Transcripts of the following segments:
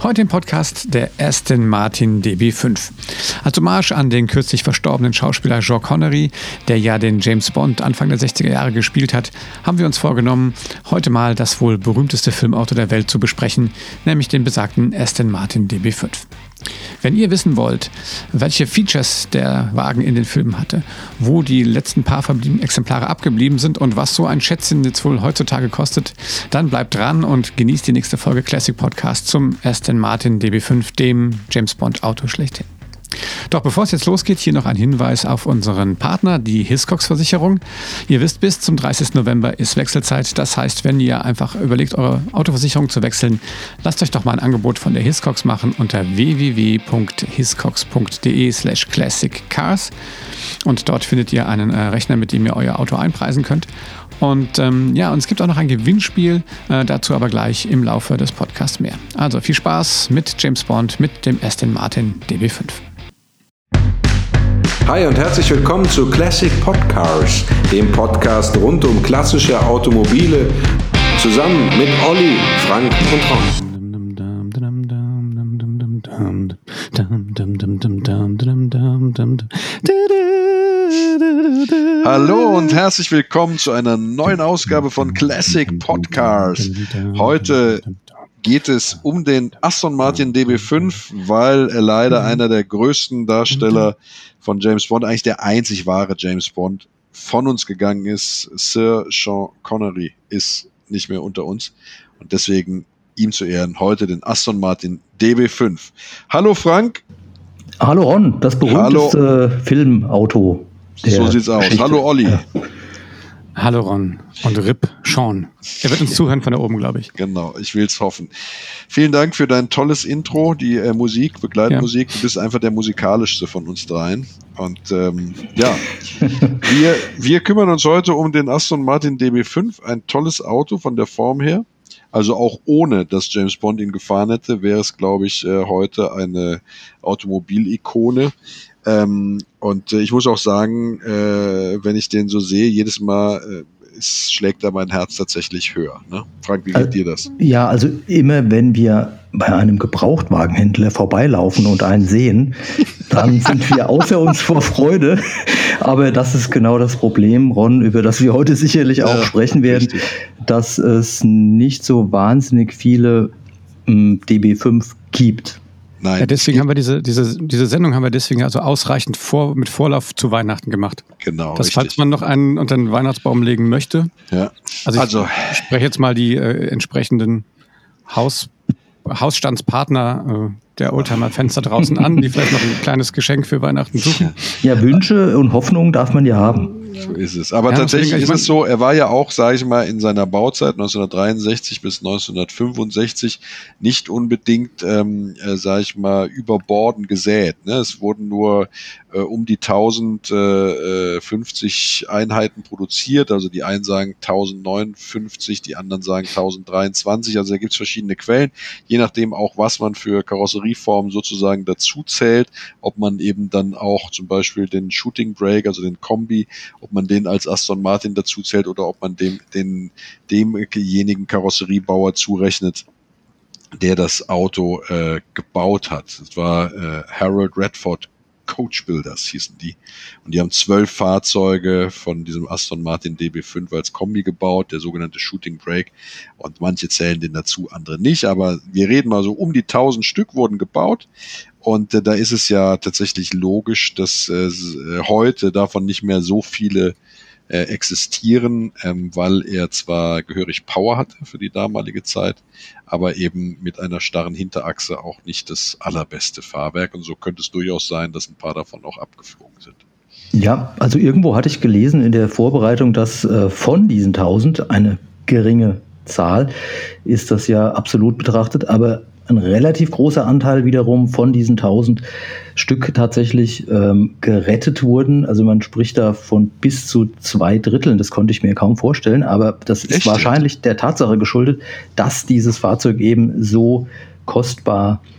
Heute im Podcast der Aston Martin DB5. Als Hommage an den kürzlich verstorbenen Schauspieler Jean Connery, der ja den James Bond Anfang der 60er Jahre gespielt hat, haben wir uns vorgenommen, heute mal das wohl berühmteste Filmauto der Welt zu besprechen, nämlich den besagten Aston Martin DB5. Wenn ihr wissen wollt, welche Features der Wagen in den Filmen hatte, wo die letzten paar verbliebenen Exemplare abgeblieben sind und was so ein Schätzchen jetzt wohl heutzutage kostet, dann bleibt dran und genießt die nächste Folge Classic Podcast zum Aston Martin DB5, dem James Bond Auto schlechthin. Doch bevor es jetzt losgeht, hier noch ein Hinweis auf unseren Partner, die Hiscox Versicherung. Ihr wisst, bis zum 30. November ist Wechselzeit. Das heißt, wenn ihr einfach überlegt, eure Autoversicherung zu wechseln, lasst euch doch mal ein Angebot von der Hiscox machen unter www.hiscox.de slash classiccars. Und dort findet ihr einen äh, Rechner, mit dem ihr euer Auto einpreisen könnt. Und ähm, ja, und es gibt auch noch ein Gewinnspiel, äh, dazu aber gleich im Laufe des Podcasts mehr. Also viel Spaß mit James Bond, mit dem Aston Martin DB5. Hi und herzlich willkommen zu Classic Podcars, dem Podcast rund um klassische Automobile, zusammen mit Olli, Frank und Ron. Hallo und herzlich willkommen zu einer neuen Ausgabe von Classic Podcars. Heute geht es um den Aston Martin DB5, weil er leider einer der größten Darsteller von James Bond, eigentlich der einzig wahre James Bond, von uns gegangen ist. Sir Sean Connery ist nicht mehr unter uns und deswegen ihm zu Ehren heute den Aston Martin DB5. Hallo Frank. Hallo Ron, das berühmteste Hallo. Filmauto. So sieht's aus. Geschichte. Hallo Olli. Ja. Hallo Ron und Rip Sean. Er wird uns zuhören von da oben, glaube ich. Genau, ich will es hoffen. Vielen Dank für dein tolles Intro, die äh, Musik, Begleitmusik. Ja. Du bist einfach der musikalischste von uns dreien. Und ähm, ja, wir, wir kümmern uns heute um den Aston Martin DB5, ein tolles Auto von der Form her. Also auch ohne, dass James Bond ihn gefahren hätte, wäre es, glaube ich, äh, heute eine Automobilikone. Ähm, und äh, ich muss auch sagen, äh, wenn ich den so sehe, jedes Mal äh, ist, schlägt da mein Herz tatsächlich höher. Ne? Frank, wie geht also, dir das? Ja, also immer wenn wir bei einem Gebrauchtwagenhändler vorbeilaufen und einen sehen, dann sind wir außer uns vor Freude. Aber das ist genau das Problem, Ron, über das wir heute sicherlich auch ja, sprechen werden, richtig. dass es nicht so wahnsinnig viele hm, DB5 gibt. Nein. Ja, deswegen haben wir diese, diese, diese Sendung haben wir deswegen also ausreichend vor, mit Vorlauf zu Weihnachten gemacht. Genau. Dass, falls man noch einen unter den Weihnachtsbaum legen möchte. Ja. Also ich also, spreche jetzt mal die äh, entsprechenden Haus, Hausstandspartner äh, der Oldtimer-Fans da draußen an, die vielleicht noch ein kleines Geschenk für Weihnachten suchen. Ja, Wünsche und Hoffnungen darf man ja haben. So ist es. Aber ja, tatsächlich ist es so, er war ja auch, sage ich mal, in seiner Bauzeit 1963 bis 1965 nicht unbedingt, ähm, äh, sage ich mal, über Borden gesät. Ne? Es wurden nur äh, um die 1050 äh, Einheiten produziert. Also die einen sagen 1059, die anderen sagen 1023. Also da gibt es verschiedene Quellen, je nachdem auch, was man für Karosserieformen sozusagen dazu zählt, ob man eben dann auch zum Beispiel den Shooting Brake, also den Kombi, ob man den als Aston Martin dazu zählt oder ob man dem, den, demjenigen Karosseriebauer zurechnet, der das Auto äh, gebaut hat. Das war äh, Harold Redford Coach Builders hießen die. Und die haben zwölf Fahrzeuge von diesem Aston Martin DB5 als Kombi gebaut, der sogenannte Shooting Brake. Und manche zählen den dazu, andere nicht. Aber wir reden mal so um die 1000 Stück wurden gebaut. Und äh, da ist es ja tatsächlich logisch, dass äh, heute davon nicht mehr so viele äh, existieren, ähm, weil er zwar gehörig Power hatte für die damalige Zeit, aber eben mit einer starren Hinterachse auch nicht das allerbeste Fahrwerk. Und so könnte es durchaus sein, dass ein paar davon auch abgeflogen sind. Ja, also irgendwo hatte ich gelesen in der Vorbereitung, dass äh, von diesen 1000 eine geringe Zahl ist das ja absolut betrachtet, aber ein relativ großer Anteil wiederum von diesen 1000 Stück tatsächlich ähm, gerettet wurden. Also man spricht da von bis zu zwei Dritteln. Das konnte ich mir kaum vorstellen, aber das ist Echt? wahrscheinlich der Tatsache geschuldet, dass dieses Fahrzeug eben so kostbar ist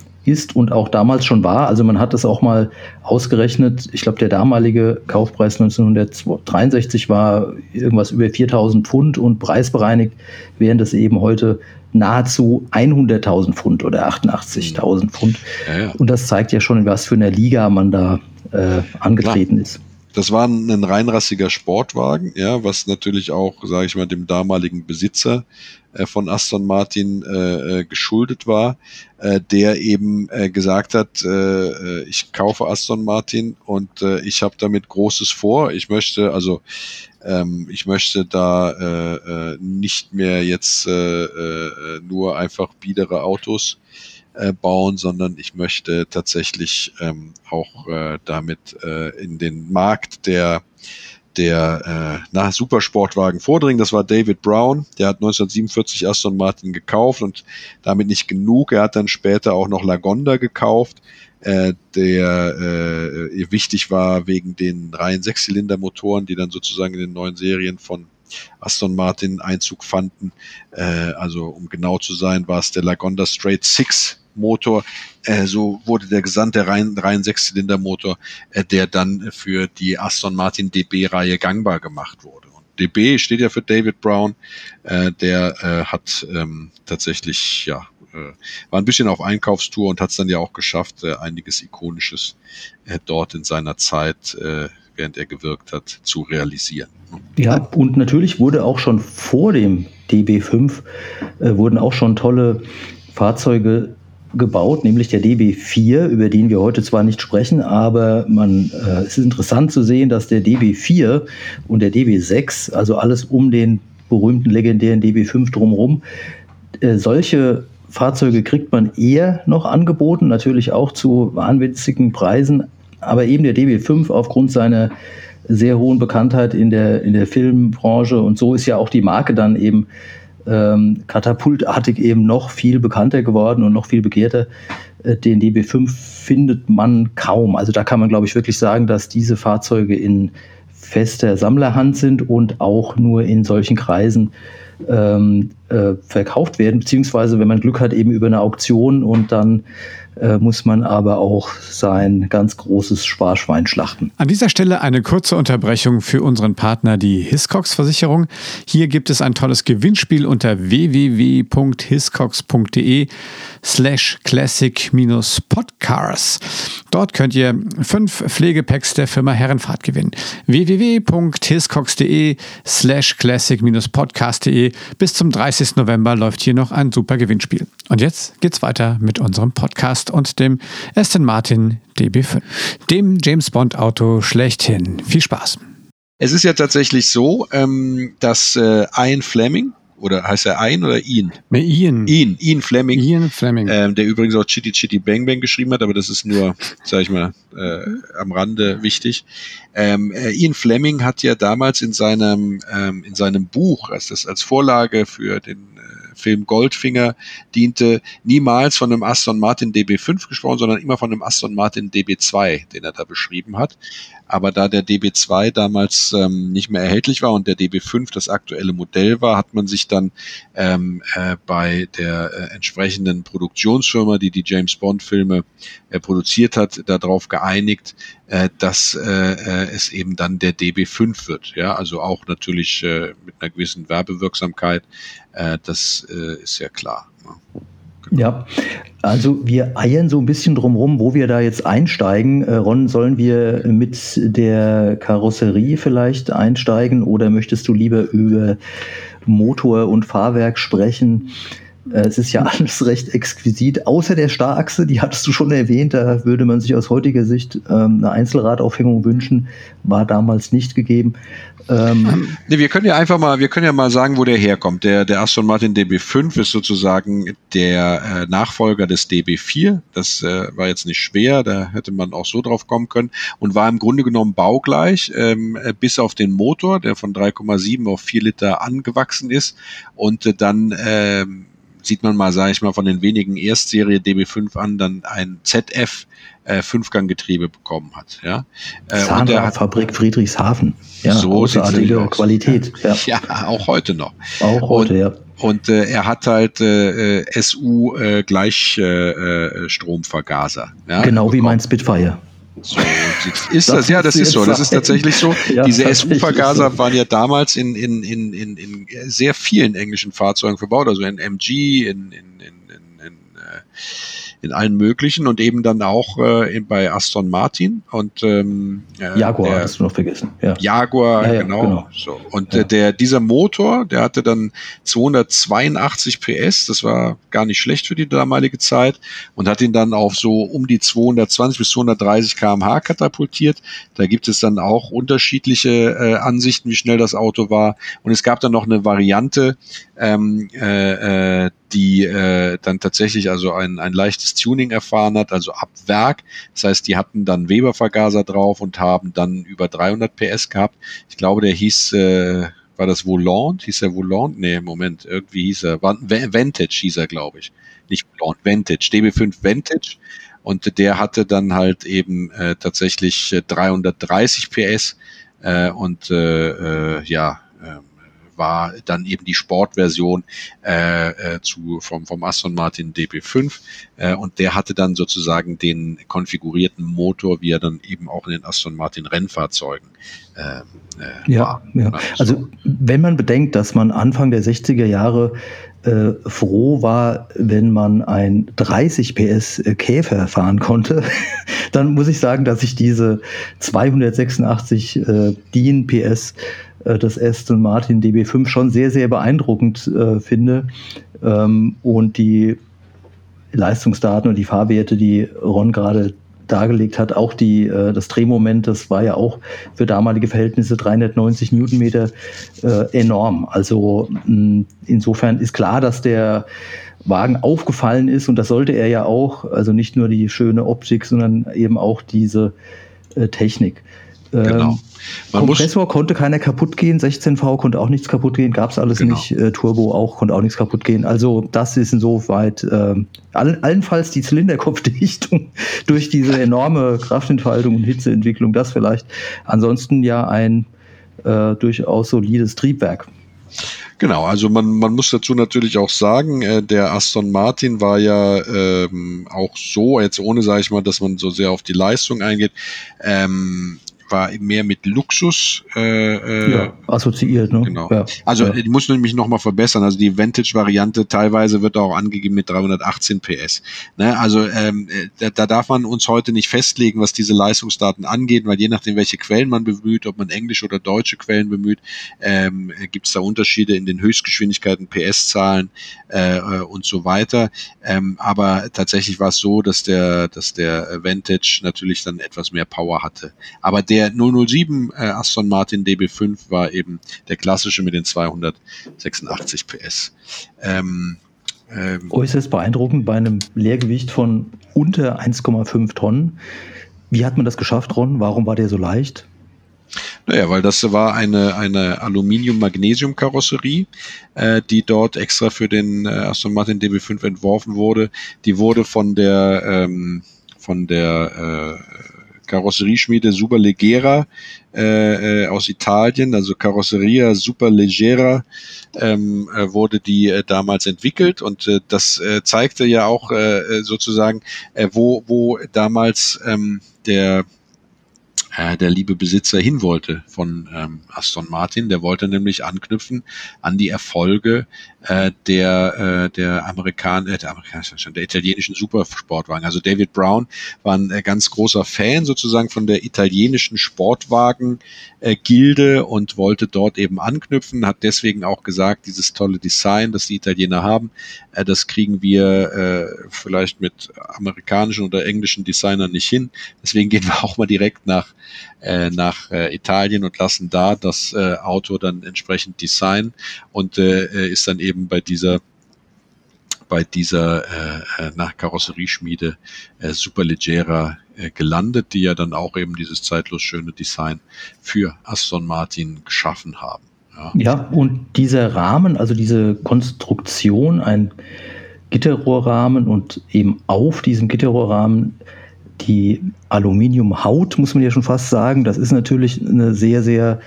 und auch damals schon war. Also man hat das auch mal ausgerechnet. Ich glaube, der damalige Kaufpreis 1963 war irgendwas über 4000 Pfund und preisbereinigt, während es eben heute nahezu 100.000 Pfund oder 88.000 Pfund. Ja, ja. Und das zeigt ja schon, in was für einer Liga man da äh, angetreten Klar. ist. Das war ein reinrassiger Sportwagen, ja, was natürlich auch, sage ich mal, dem damaligen Besitzer von Aston Martin äh, äh, geschuldet war, äh, der eben äh, gesagt hat, äh, äh, ich kaufe Aston Martin und äh, ich habe damit Großes vor. Ich möchte also ähm, ich möchte da äh, äh, nicht mehr jetzt äh, äh, nur einfach biedere Autos äh, bauen, sondern ich möchte tatsächlich ähm, auch äh, damit äh, in den Markt der der äh, na, Supersportwagen vordringen. Das war David Brown. Der hat 1947 Aston Martin gekauft und damit nicht genug. Er hat dann später auch noch Lagonda gekauft, äh, der äh, wichtig war wegen den reinen Sechszylindermotoren, die dann sozusagen in den neuen Serien von Aston Martin Einzug fanden. Äh, also um genau zu sein, war es der Lagonda Straight Six Motor. Äh, so wurde der gesamte rein, rein Sechszylindermotor, äh, der dann für die Aston Martin DB-Reihe gangbar gemacht wurde. Und DB steht ja für David Brown. Äh, der äh, hat ähm, tatsächlich, ja, äh, war ein bisschen auf Einkaufstour und hat es dann ja auch geschafft, äh, einiges Ikonisches äh, dort in seiner Zeit, äh, während er gewirkt hat, zu realisieren. Ja, und natürlich wurde auch schon vor dem DB5 äh, wurden auch schon tolle Fahrzeuge gebaut, nämlich der DB4, über den wir heute zwar nicht sprechen, aber man, äh, es ist interessant zu sehen, dass der DB4 und der DB6, also alles um den berühmten legendären DB5 drumherum, äh, solche Fahrzeuge kriegt man eher noch angeboten, natürlich auch zu wahnwitzigen Preisen, aber eben der DB5 aufgrund seiner sehr hohen Bekanntheit in der, in der Filmbranche und so ist ja auch die Marke dann eben ähm, katapultartig eben noch viel bekannter geworden und noch viel begehrter. Äh, den DB5 findet man kaum. Also da kann man, glaube ich, wirklich sagen, dass diese Fahrzeuge in fester Sammlerhand sind und auch nur in solchen Kreisen ähm, äh, verkauft werden, beziehungsweise wenn man Glück hat, eben über eine Auktion und dann äh, muss man aber auch sein ganz großes Sparschwein schlachten. An dieser Stelle eine kurze Unterbrechung für unseren Partner, die Hiscox Versicherung. Hier gibt es ein tolles Gewinnspiel unter www.hiscox.de slash classic-podcars. Dort könnt ihr fünf Pflegepacks der Firma Herrenfahrt gewinnen. www.hiscox.de slash classic-podcast.de Bis zum 30. November läuft hier noch ein super Gewinnspiel. Und jetzt geht's weiter mit unserem Podcast und dem Aston Martin DB5, dem James Bond Auto schlechthin. Viel Spaß. Es ist ja tatsächlich so, ähm, dass äh, Ian Fleming, oder heißt er Ein oder Ian? Nee, Ian. Ian, Ian Fleming. Ian Fleming. Ähm, der übrigens auch Chitty Chitty Bang Bang geschrieben hat, aber das ist nur, sag ich mal, äh, am Rande wichtig. Ähm, äh, Ian Fleming hat ja damals in seinem, ähm, in seinem Buch, als das als Vorlage für den Film Goldfinger diente, niemals von einem Aston Martin DB5 gesprochen, sondern immer von einem Aston Martin DB2, den er da beschrieben hat. Aber da der DB2 damals ähm, nicht mehr erhältlich war und der DB5 das aktuelle Modell war, hat man sich dann ähm, äh, bei der äh, entsprechenden Produktionsfirma, die die James Bond Filme äh, produziert hat, darauf geeinigt, äh, dass äh, äh es eben dann der DB5 wird. Ja, also auch natürlich äh, mit einer gewissen Werbewirksamkeit. Äh, das äh, ist ja klar. Ne? Ja, also wir eiern so ein bisschen drumherum, wo wir da jetzt einsteigen. Äh, Ron, sollen wir mit der Karosserie vielleicht einsteigen oder möchtest du lieber über Motor und Fahrwerk sprechen? Äh, es ist ja alles recht exquisit, außer der Starrachse, die hattest du schon erwähnt, da würde man sich aus heutiger Sicht ähm, eine Einzelradaufhängung wünschen, war damals nicht gegeben. Ähm, nee, wir können ja einfach mal, wir können ja mal sagen, wo der herkommt. Der, der Aston Martin DB5 ist sozusagen der äh, Nachfolger des DB4. Das äh, war jetzt nicht schwer, da hätte man auch so drauf kommen können und war im Grunde genommen baugleich, ähm, äh, bis auf den Motor, der von 3,7 auf 4 Liter angewachsen ist und äh, dann ähm, sieht man mal, sage ich mal, von den wenigen Erstserie DB5 an, dann ein ZF äh, Fünfganggetriebe bekommen hat. Ja, äh, und der Fabrik Friedrichshafen. Ja, so großartige Qualität. Ja. ja. auch heute noch. Auch heute, und, ja. und äh, er hat halt äh, äh SU äh, Gleichstromvergaser. Äh, ja, genau wie mein Spitfire. So ist das, das ja, das ist so. Das ist tatsächlich so. ja, Diese SU-Vergaser so. waren ja damals in, in, in, in, in sehr vielen englischen Fahrzeugen verbaut, also in MG, in, in, in, in, in äh, in allen möglichen und eben dann auch äh, bei Aston Martin und ähm, äh, Jaguar der, hast du noch vergessen. Ja. Jaguar, ja, ja, genau. genau. So. Und äh, der dieser Motor, der hatte dann 282 PS, das war gar nicht schlecht für die damalige Zeit und hat ihn dann auf so um die 220 bis 230 km/h katapultiert. Da gibt es dann auch unterschiedliche äh, Ansichten, wie schnell das Auto war. Und es gab dann noch eine Variante, ähm, äh, äh, die äh, dann tatsächlich also ein, ein leichtes Tuning erfahren hat, also ab Werk. Das heißt, die hatten dann Weber-Vergaser drauf und haben dann über 300 PS gehabt. Ich glaube, der hieß, äh, war das Volant? Hieß er Volant? Nee, Moment, irgendwie hieß er, Vantage hieß er, glaube ich. Nicht Volant, Vantage, DB5 Vantage. Und der hatte dann halt eben äh, tatsächlich 330 äh, PS äh, und äh, äh, ja, war dann eben die Sportversion äh, äh, zu, vom, vom Aston Martin DB5 äh, und der hatte dann sozusagen den konfigurierten Motor, wie er dann eben auch in den Aston Martin Rennfahrzeugen äh, äh, ja, war. Ja. Also wenn man bedenkt, dass man Anfang der 60er Jahre äh, froh war, wenn man ein 30 PS Käfer fahren konnte, dann muss ich sagen, dass ich diese 286 äh, DIN PS äh, das Aston Martin DB5 schon sehr, sehr beeindruckend äh, finde. Ähm, und die Leistungsdaten und die Fahrwerte, die Ron gerade dargelegt hat, auch die, äh, das Drehmoment, das war ja auch für damalige Verhältnisse 390 Newtonmeter äh, enorm. Also mh, insofern ist klar, dass der Wagen aufgefallen ist und das sollte er ja auch, also nicht nur die schöne Optik, sondern eben auch diese äh, Technik. Genau. Ähm, man Kompressor konnte keiner kaputt gehen, 16V konnte auch nichts kaputt gehen, gab es alles genau. nicht. Äh, Turbo auch konnte auch nichts kaputt gehen. Also das ist insoweit äh, all, allenfalls die Zylinderkopfdichtung durch diese enorme Kraftentfaltung und Hitzeentwicklung, das vielleicht. Ansonsten ja ein äh, durchaus solides Triebwerk. Genau, also man, man muss dazu natürlich auch sagen, äh, der Aston Martin war ja ähm, auch so, jetzt ohne sage ich mal, dass man so sehr auf die Leistung eingeht, ähm, war mehr mit Luxus äh, äh, ja, assoziiert. Ne? Genau. Ja, also ja. ich muss nämlich nochmal verbessern. Also die Vantage-Variante teilweise wird auch angegeben mit 318 PS. Ne? Also ähm, da, da darf man uns heute nicht festlegen, was diese Leistungsdaten angeht, weil je nachdem, welche Quellen man bemüht, ob man englische oder deutsche Quellen bemüht, ähm, gibt es da Unterschiede in den Höchstgeschwindigkeiten, PS-Zahlen äh, äh, und so weiter. Ähm, aber tatsächlich war es so, dass der, dass der Vantage natürlich dann etwas mehr Power hatte. Aber der der 007 äh, Aston Martin DB5 war eben der klassische mit den 286 PS. Ähm, ähm, Äußerst beeindruckend bei einem Leergewicht von unter 1,5 Tonnen. Wie hat man das geschafft, Ron? Warum war der so leicht? Naja, weil das war eine, eine Aluminium-Magnesium-Karosserie, äh, die dort extra für den äh, Aston Martin DB5 entworfen wurde. Die wurde von der, ähm, von der äh, Karosserieschmiede Superleggera äh, äh, aus Italien, also Carrosseria Superleggera ähm, äh, wurde die äh, damals entwickelt. Und äh, das äh, zeigte ja auch äh, sozusagen, äh, wo, wo damals ähm, der äh, der liebe Besitzer hin wollte von ähm, Aston Martin. Der wollte nämlich anknüpfen an die Erfolge äh, der, äh, der Amerikaner, äh, der, Amerikaner, der italienischen Supersportwagen. Also David Brown war ein äh, ganz großer Fan sozusagen von der italienischen Sportwagen-Gilde äh, und wollte dort eben anknüpfen, hat deswegen auch gesagt, dieses tolle Design, das die Italiener haben, äh, das kriegen wir äh, vielleicht mit amerikanischen oder englischen Designern nicht hin. Deswegen gehen wir auch mal direkt nach äh, nach äh, Italien und lassen da das äh, Auto dann entsprechend designen und äh, ist dann eben bei dieser bei dieser äh, äh nach Karosserieschmiede äh, Superleggera äh, gelandet, die ja dann auch eben dieses zeitlos schöne Design für Aston Martin geschaffen haben. Ja, ja und dieser Rahmen, also diese Konstruktion, ein Gitterrohrrahmen und eben auf diesem Gitterrohrrahmen die Aluminiumhaut, muss man ja schon fast sagen, das ist natürlich eine sehr, sehr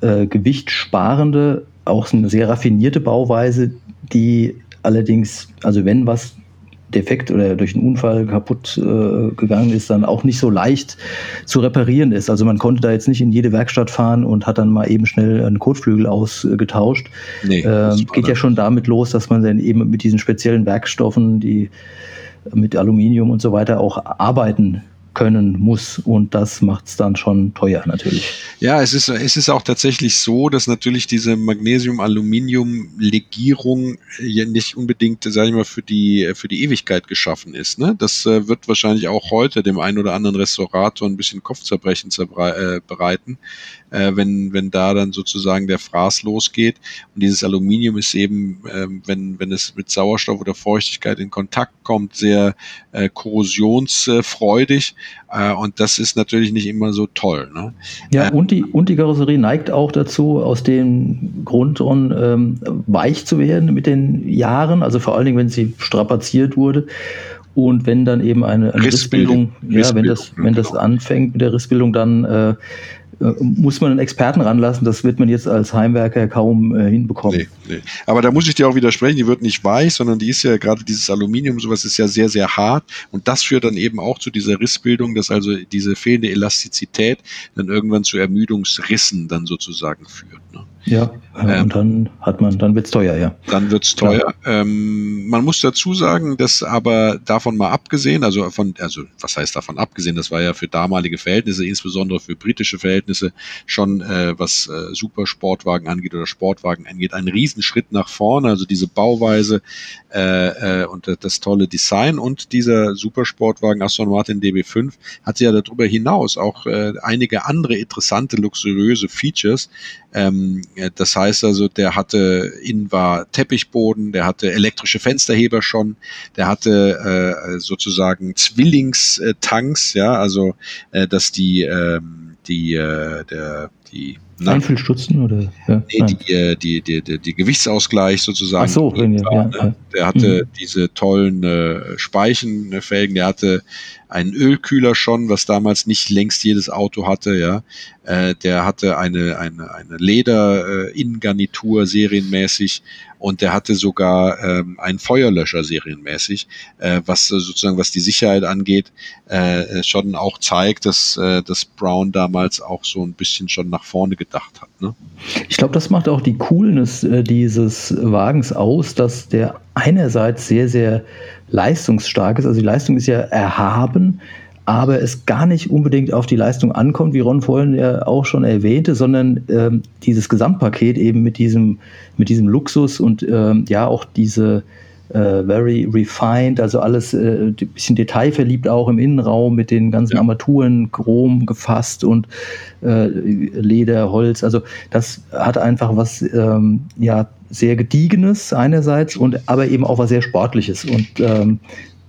äh, gewichtsparende, auch eine sehr raffinierte Bauweise, die allerdings, also wenn was defekt oder durch einen Unfall kaputt äh, gegangen ist, dann auch nicht so leicht zu reparieren ist. Also man konnte da jetzt nicht in jede Werkstatt fahren und hat dann mal eben schnell einen Kotflügel ausgetauscht. Nee, ähm, geht ja schon damit los, dass man dann eben mit diesen speziellen Werkstoffen, die mit Aluminium und so weiter auch arbeiten können muss. Und das macht es dann schon teuer natürlich. Ja, es ist, es ist auch tatsächlich so, dass natürlich diese Magnesium-Aluminium-Legierung ja nicht unbedingt, sage ich mal, für die, für die Ewigkeit geschaffen ist. Ne? Das äh, wird wahrscheinlich auch heute dem einen oder anderen Restaurator ein bisschen Kopfzerbrechen äh, bereiten, äh, wenn, wenn da dann sozusagen der Fraß losgeht. Und dieses Aluminium ist eben, äh, wenn, wenn es mit Sauerstoff oder Feuchtigkeit in Kontakt kommt, sehr äh, korrosionsfreudig. Äh, und das ist natürlich nicht immer so toll. Ne? Ja, äh, und die, und die Karosserie neigt auch dazu, aus dem Grund ähm, weich zu werden mit den Jahren, also vor allen Dingen, wenn sie strapaziert wurde. Und wenn dann eben eine, eine Rissbildung, Rissbildung, ja, wenn das, wenn das genau. anfängt mit der Rissbildung, dann äh, muss man einen Experten ranlassen. Das wird man jetzt als Heimwerker kaum äh, hinbekommen. Nee, nee. Aber da muss ich dir auch widersprechen, die wird nicht weich, sondern die ist ja gerade dieses Aluminium, sowas ist ja sehr, sehr hart. Und das führt dann eben auch zu dieser Rissbildung, dass also diese fehlende Elastizität dann irgendwann zu Ermüdungsrissen dann sozusagen führt. Ne? Ja, ähm, und dann hat man, dann wird's teuer, ja. Dann wird's teuer. Ähm, man muss dazu sagen, dass aber davon mal abgesehen, also von, also was heißt davon abgesehen, das war ja für damalige Verhältnisse, insbesondere für britische Verhältnisse, schon äh, was äh, Supersportwagen angeht oder Sportwagen angeht, ein Riesenschritt nach vorne. Also diese Bauweise äh, äh, und das tolle Design und dieser Supersportwagen Aston Martin DB5 hatte ja darüber hinaus auch äh, einige andere interessante, luxuriöse Features. Ähm, das heißt also, der hatte innen war Teppichboden, der hatte elektrische Fensterheber schon, der hatte äh, sozusagen Zwillingstanks, ja, also äh, dass die ähm, die äh, der die Einfüllstutzen oder? Ja, nee, die, die, die, die, die, Gewichtsausgleich sozusagen. Ach so, war, ja, ne? Der hatte mhm. diese tollen äh, Speichenfelgen, der hatte einen Ölkühler schon, was damals nicht längst jedes Auto hatte, ja. Äh, der hatte eine, eine, eine Leder-Innengarnitur äh, serienmäßig und der hatte sogar ähm, einen Feuerlöscher serienmäßig, äh, was äh, sozusagen was die Sicherheit angeht, äh, schon auch zeigt, dass, äh, dass Brown damals auch so ein bisschen schon nach vorne gedacht hat. Ne? Ich glaube, das macht auch die Coolness äh, dieses Wagens aus, dass der einerseits sehr, sehr leistungsstark ist. Also die Leistung ist ja erhaben, aber es gar nicht unbedingt auf die Leistung ankommt, wie Ron vorhin ja auch schon erwähnte, sondern ähm, dieses Gesamtpaket eben mit diesem, mit diesem Luxus und ähm, ja auch diese äh, very refined, also alles äh, ein bisschen detailverliebt auch im Innenraum mit den ganzen. Armaturen, Chrom gefasst und äh, Leder, Holz. Also das hat einfach was ähm, ja sehr gediegenes einerseits und aber eben auch was sehr sportliches und ähm,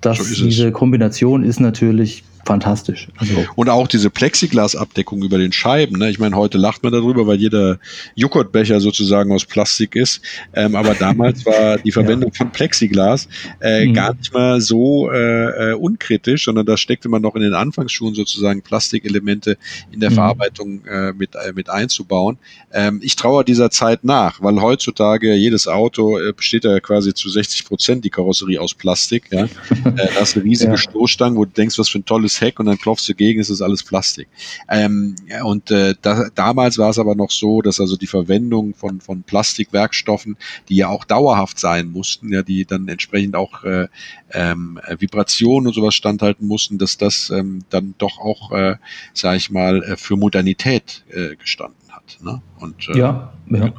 das, so diese Kombination ist natürlich fantastisch. Also und auch diese Plexiglasabdeckung über den Scheiben. Ne? Ich meine, heute lacht man darüber, weil jeder Joghurtbecher sozusagen aus Plastik ist. Ähm, aber damals war die Verwendung ja. von Plexiglas äh, mhm. gar nicht mal so äh, äh, unkritisch, sondern da steckte man noch in den Anfangsschuhen sozusagen Plastikelemente in der mhm. Verarbeitung äh, mit, äh, mit einzubauen. Ähm, ich traue dieser Zeit nach, weil heutzutage jedes Auto äh, besteht ja quasi zu 60 Prozent die Karosserie aus Plastik. Ja? da hast du riesige ja. Stoßstangen, wo du denkst, was für ein tolles Heck und dann klopfst du gegen, ist es alles Plastik. Ähm, und äh, da, damals war es aber noch so, dass also die Verwendung von, von Plastikwerkstoffen, die ja auch dauerhaft sein mussten, ja, die dann entsprechend auch äh, ähm, Vibrationen und sowas standhalten mussten, dass das ähm, dann doch auch, äh, sage ich mal, äh, für Modernität äh, gestanden hat. Ne? Und, äh, ja, ja. Genau.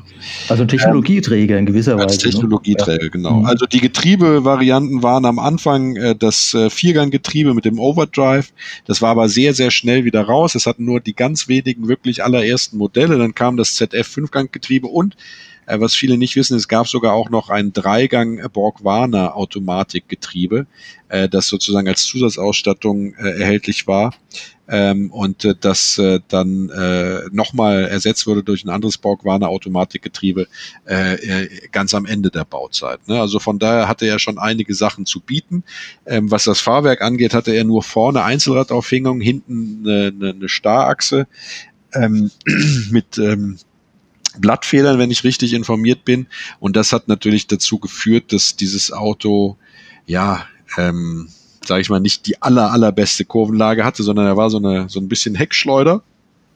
Also Technologieträger in gewisser Weise. Ne? Technologieträger, ne? genau. Mhm. Also die Getriebevarianten waren am Anfang äh, das äh, Vierganggetriebe mit dem Overdrive. Das war aber sehr, sehr schnell wieder raus. Es hatten nur die ganz wenigen wirklich allerersten Modelle. Dann kam das ZF Fünfganggetriebe und äh, was viele nicht wissen, es gab sogar auch noch ein Dreigang Borg-Warner Automatikgetriebe, äh, das sozusagen als Zusatzausstattung äh, erhältlich war ähm, und äh, das äh, dann äh, nochmal ersetzt wurde durch ein anderes Borg-Warner Automatikgetriebe äh, äh, ganz am Ende der Bauzeit. Ne? Also von daher hatte er schon einige Sachen zu bieten. Ähm, was das Fahrwerk angeht, hatte er nur vorne Einzelradaufhängung, hinten eine, eine, eine Starrachse ähm, mit ähm, Blattfedern, wenn ich richtig informiert bin. Und das hat natürlich dazu geführt, dass dieses Auto, ja, ähm, sage ich mal, nicht die aller, allerbeste Kurvenlage hatte, sondern er war so, eine, so ein bisschen Heckschleuder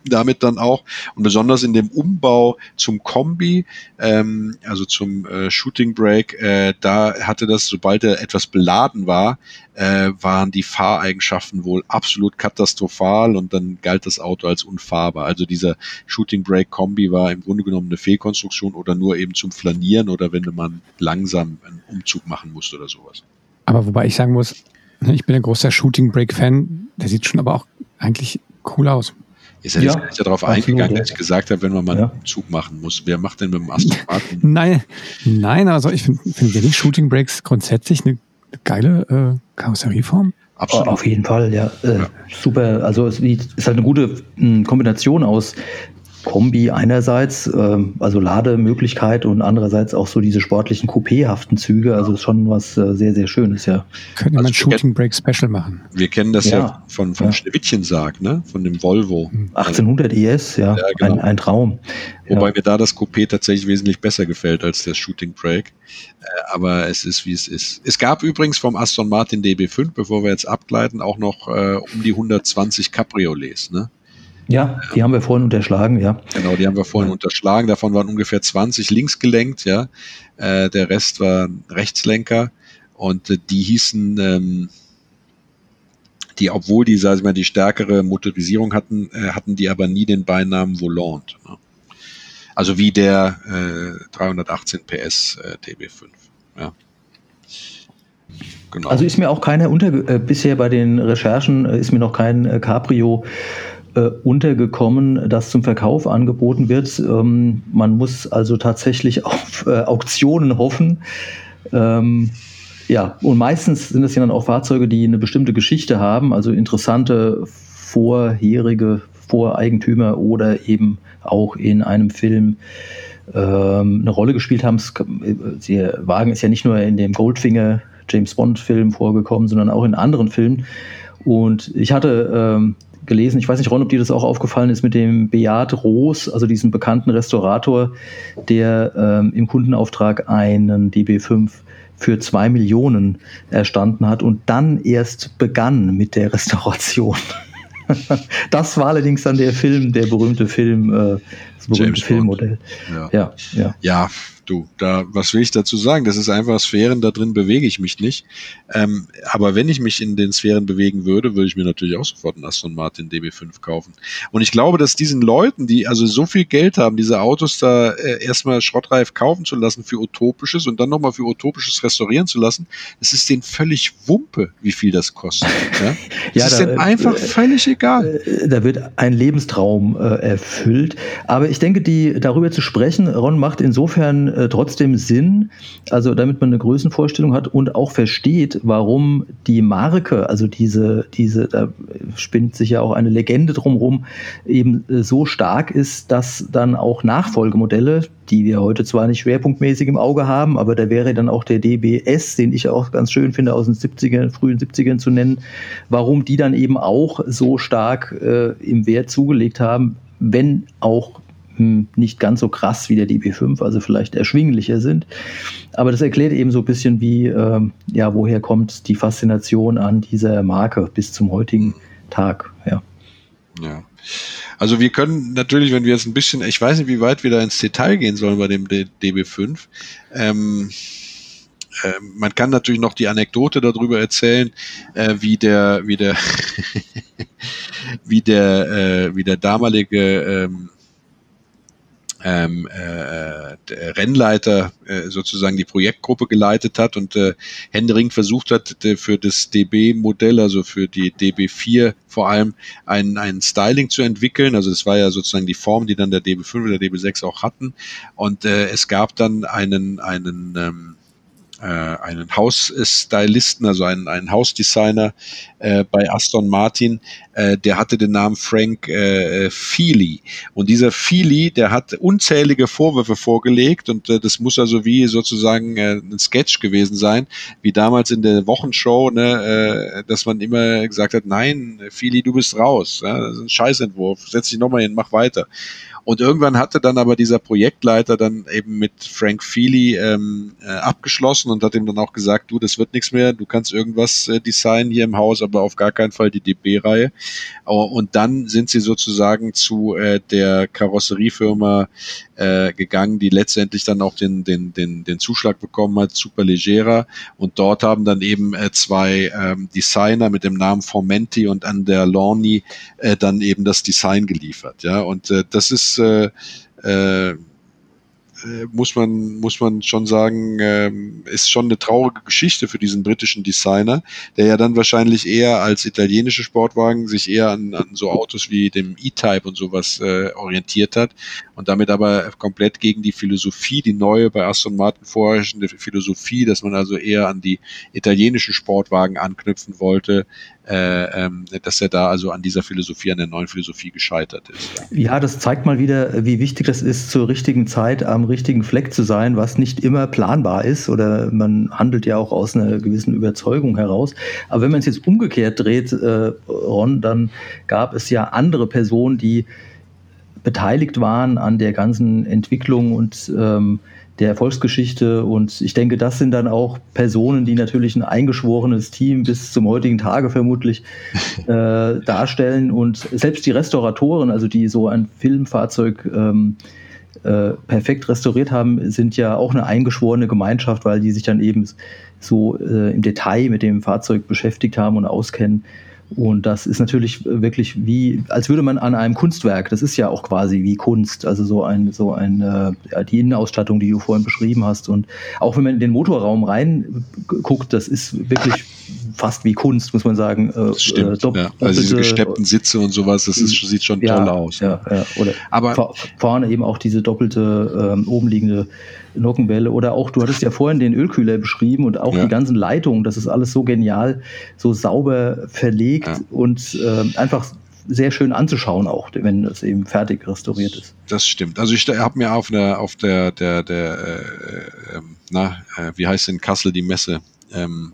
damit dann auch und besonders in dem Umbau zum Kombi, ähm, also zum äh, Shooting Brake, äh, da hatte das, sobald er etwas beladen war, äh, waren die Fahreigenschaften wohl absolut katastrophal und dann galt das Auto als unfahrbar. Also dieser Shooting Brake Kombi war im Grunde genommen eine Fehlkonstruktion oder nur eben zum Flanieren oder wenn man langsam einen Umzug machen musste oder sowas. Aber wobei ich sagen muss, ich bin ein großer Shooting Brake Fan, der sieht schon aber auch eigentlich cool aus. Ist er ja, jetzt ja darauf eingegangen, als ich gesagt habe, wenn man mal ja. einen Zug machen muss. Wer macht denn mit dem Aston Martin? Nein, nein, also ich finde find ja Shooting Breaks grundsätzlich eine geile äh, Karosserieform. Absolut. Auf jeden Fall, ja. Äh, ja. Super. Also es ist halt eine gute Kombination aus Kombi einerseits, äh, also Lademöglichkeit und andererseits auch so diese sportlichen Coupéhaften Züge, also schon was äh, sehr, sehr Schönes, ja. Könnte also man Shooting Break Special machen. Wir kennen das ja, ja von, von ja. Schneewittchensarg, ne? von dem Volvo. 1800 ES, ja, ja genau. ein, ein, Traum. Wobei ja. mir da das Coupé tatsächlich wesentlich besser gefällt als der Shooting Break. Äh, aber es ist, wie es ist. Es gab übrigens vom Aston Martin DB5, bevor wir jetzt abgleiten, auch noch äh, um die 120 Cabriolets, ne? Ja, die haben wir vorhin unterschlagen, ja. Genau, die haben wir vorhin unterschlagen. Davon waren ungefähr 20 links gelenkt, ja. Äh, der Rest war Rechtslenker und äh, die hießen, ähm, die, obwohl die, sag ich mal, die stärkere Motorisierung hatten, äh, hatten die aber nie den Beinamen Volant. Ne? Also wie der äh, 318 PS äh, TB5. Ja. Genau. Also ist mir auch keiner unter äh, bisher bei den Recherchen äh, ist mir noch kein äh, Cabrio äh, untergekommen, das zum Verkauf angeboten wird. Ähm, man muss also tatsächlich auf äh, Auktionen hoffen. Ähm, ja, und meistens sind es ja dann auch Fahrzeuge, die eine bestimmte Geschichte haben, also interessante vorherige Voreigentümer oder eben auch in einem Film ähm, eine Rolle gespielt haben. Der Wagen ist ja nicht nur in dem Goldfinger James Bond Film vorgekommen, sondern auch in anderen Filmen. Und ich hatte ähm, gelesen. Ich weiß nicht, Ron, ob dir das auch aufgefallen ist mit dem Beat Roos, also diesem bekannten Restaurator, der ähm, im Kundenauftrag einen DB5 für zwei Millionen erstanden hat und dann erst begann mit der Restauration. das war allerdings dann der Film, der berühmte Film, äh, das berühmte Filmmodell. Ja. ja, ja. ja du, da, was will ich dazu sagen? Das ist einfach Sphären, da drin bewege ich mich nicht. Ähm, aber wenn ich mich in den Sphären bewegen würde, würde ich mir natürlich auch sofort einen Aston Martin DB5 kaufen. Und ich glaube, dass diesen Leuten, die also so viel Geld haben, diese Autos da äh, erstmal schrottreif kaufen zu lassen für Utopisches und dann nochmal für Utopisches restaurieren zu lassen, das ist denen völlig Wumpe, wie viel das kostet. Ja? Das ja, ist da, denen einfach äh, völlig egal. Äh, da wird ein Lebenstraum äh, erfüllt. Aber ich denke, die darüber zu sprechen, Ron, macht insofern äh, trotzdem Sinn, also damit man eine Größenvorstellung hat und auch versteht, warum die Marke, also diese, diese, da spinnt sich ja auch eine Legende drumherum, eben äh, so stark ist, dass dann auch Nachfolgemodelle, die wir heute zwar nicht schwerpunktmäßig im Auge haben, aber da wäre dann auch der DBS, den ich auch ganz schön finde, aus den 70ern, frühen 70ern zu nennen, warum die dann eben auch so stark äh, im Wert zugelegt haben, wenn auch nicht ganz so krass wie der DB5, also vielleicht erschwinglicher sind. Aber das erklärt eben so ein bisschen, wie, ähm, ja, woher kommt die Faszination an dieser Marke bis zum heutigen Tag, ja. Ja. Also wir können natürlich, wenn wir jetzt ein bisschen, ich weiß nicht, wie weit wir da ins Detail gehen sollen bei dem DB5. Ähm, äh, man kann natürlich noch die Anekdote darüber erzählen, äh, wie der, wie der, wie der, äh, wie der damalige ähm, ähm, äh, der Rennleiter äh, sozusagen die Projektgruppe geleitet hat und äh, Händering versucht hat, für das DB-Modell, also für die DB4 vor allem, ein, ein Styling zu entwickeln. Also das war ja sozusagen die Form, die dann der DB5 oder der DB6 auch hatten. Und äh, es gab dann einen, einen ähm, äh, einen Hausstylisten, also einen, einen Hausdesigner äh, bei Aston Martin, äh, der hatte den Namen Frank äh, Feely. Und dieser Feely, der hat unzählige Vorwürfe vorgelegt und äh, das muss also wie sozusagen äh, ein Sketch gewesen sein, wie damals in der Wochenshow, ne, äh, dass man immer gesagt hat, nein, Feely, du bist raus, ja, das ist ein Scheißentwurf, setz dich nochmal hin, mach weiter. Und irgendwann hatte dann aber dieser Projektleiter dann eben mit Frank Feely ähm, äh, abgeschlossen und hat ihm dann auch gesagt, du, das wird nichts mehr, du kannst irgendwas äh, designen hier im Haus, aber auf gar keinen Fall die DB-Reihe. Und dann sind sie sozusagen zu äh, der Karosseriefirma äh, gegangen, die letztendlich dann auch den, den, den, den Zuschlag bekommen hat, Superleggera. Und dort haben dann eben äh, zwei ähm, Designer mit dem Namen Formenti und Anderloni äh, dann eben das Design geliefert. Ja, und äh, das ist äh, äh, äh, muss man, muss man schon sagen, ähm, ist schon eine traurige Geschichte für diesen britischen Designer, der ja dann wahrscheinlich eher als italienische Sportwagen sich eher an, an so Autos wie dem E-Type und sowas äh, orientiert hat und damit aber komplett gegen die Philosophie, die neue bei Aston Martin vorherrschende Philosophie, dass man also eher an die italienischen Sportwagen anknüpfen wollte, dass er da also an dieser Philosophie, an der neuen Philosophie gescheitert ist. Ja. ja, das zeigt mal wieder, wie wichtig das ist, zur richtigen Zeit am richtigen Fleck zu sein, was nicht immer planbar ist oder man handelt ja auch aus einer gewissen Überzeugung heraus. Aber wenn man es jetzt umgekehrt dreht, äh, Ron, dann gab es ja andere Personen, die beteiligt waren an der ganzen Entwicklung und ähm, der Erfolgsgeschichte. Und ich denke, das sind dann auch Personen, die natürlich ein eingeschworenes Team bis zum heutigen Tage vermutlich äh, darstellen. Und selbst die Restauratoren, also die so ein Filmfahrzeug ähm, äh, perfekt restauriert haben, sind ja auch eine eingeschworene Gemeinschaft, weil die sich dann eben so äh, im Detail mit dem Fahrzeug beschäftigt haben und auskennen. Und das ist natürlich wirklich wie, als würde man an einem Kunstwerk, das ist ja auch quasi wie Kunst, also so ein, so ein, äh, die Innenausstattung, die du vorhin beschrieben hast. Und auch wenn man in den Motorraum reinguckt, das ist wirklich fast wie Kunst, muss man sagen. Äh, das stimmt, äh, ja. Also diese gesteppten Sitze und sowas, das ist, sieht schon ja, toll aus. Ja, ja. Oder Aber vorne eben auch diese doppelte, ähm, obenliegende Nockenwelle. Oder auch, du hattest ja vorhin den Ölkühler beschrieben und auch ja. die ganzen Leitungen, das ist alles so genial, so sauber verlegt ja. und äh, einfach sehr schön anzuschauen auch, wenn es eben fertig restauriert ist. Das stimmt. Also ich habe mir auf der auf der der der äh, äh, na äh, wie heißt in Kassel die Messe ähm,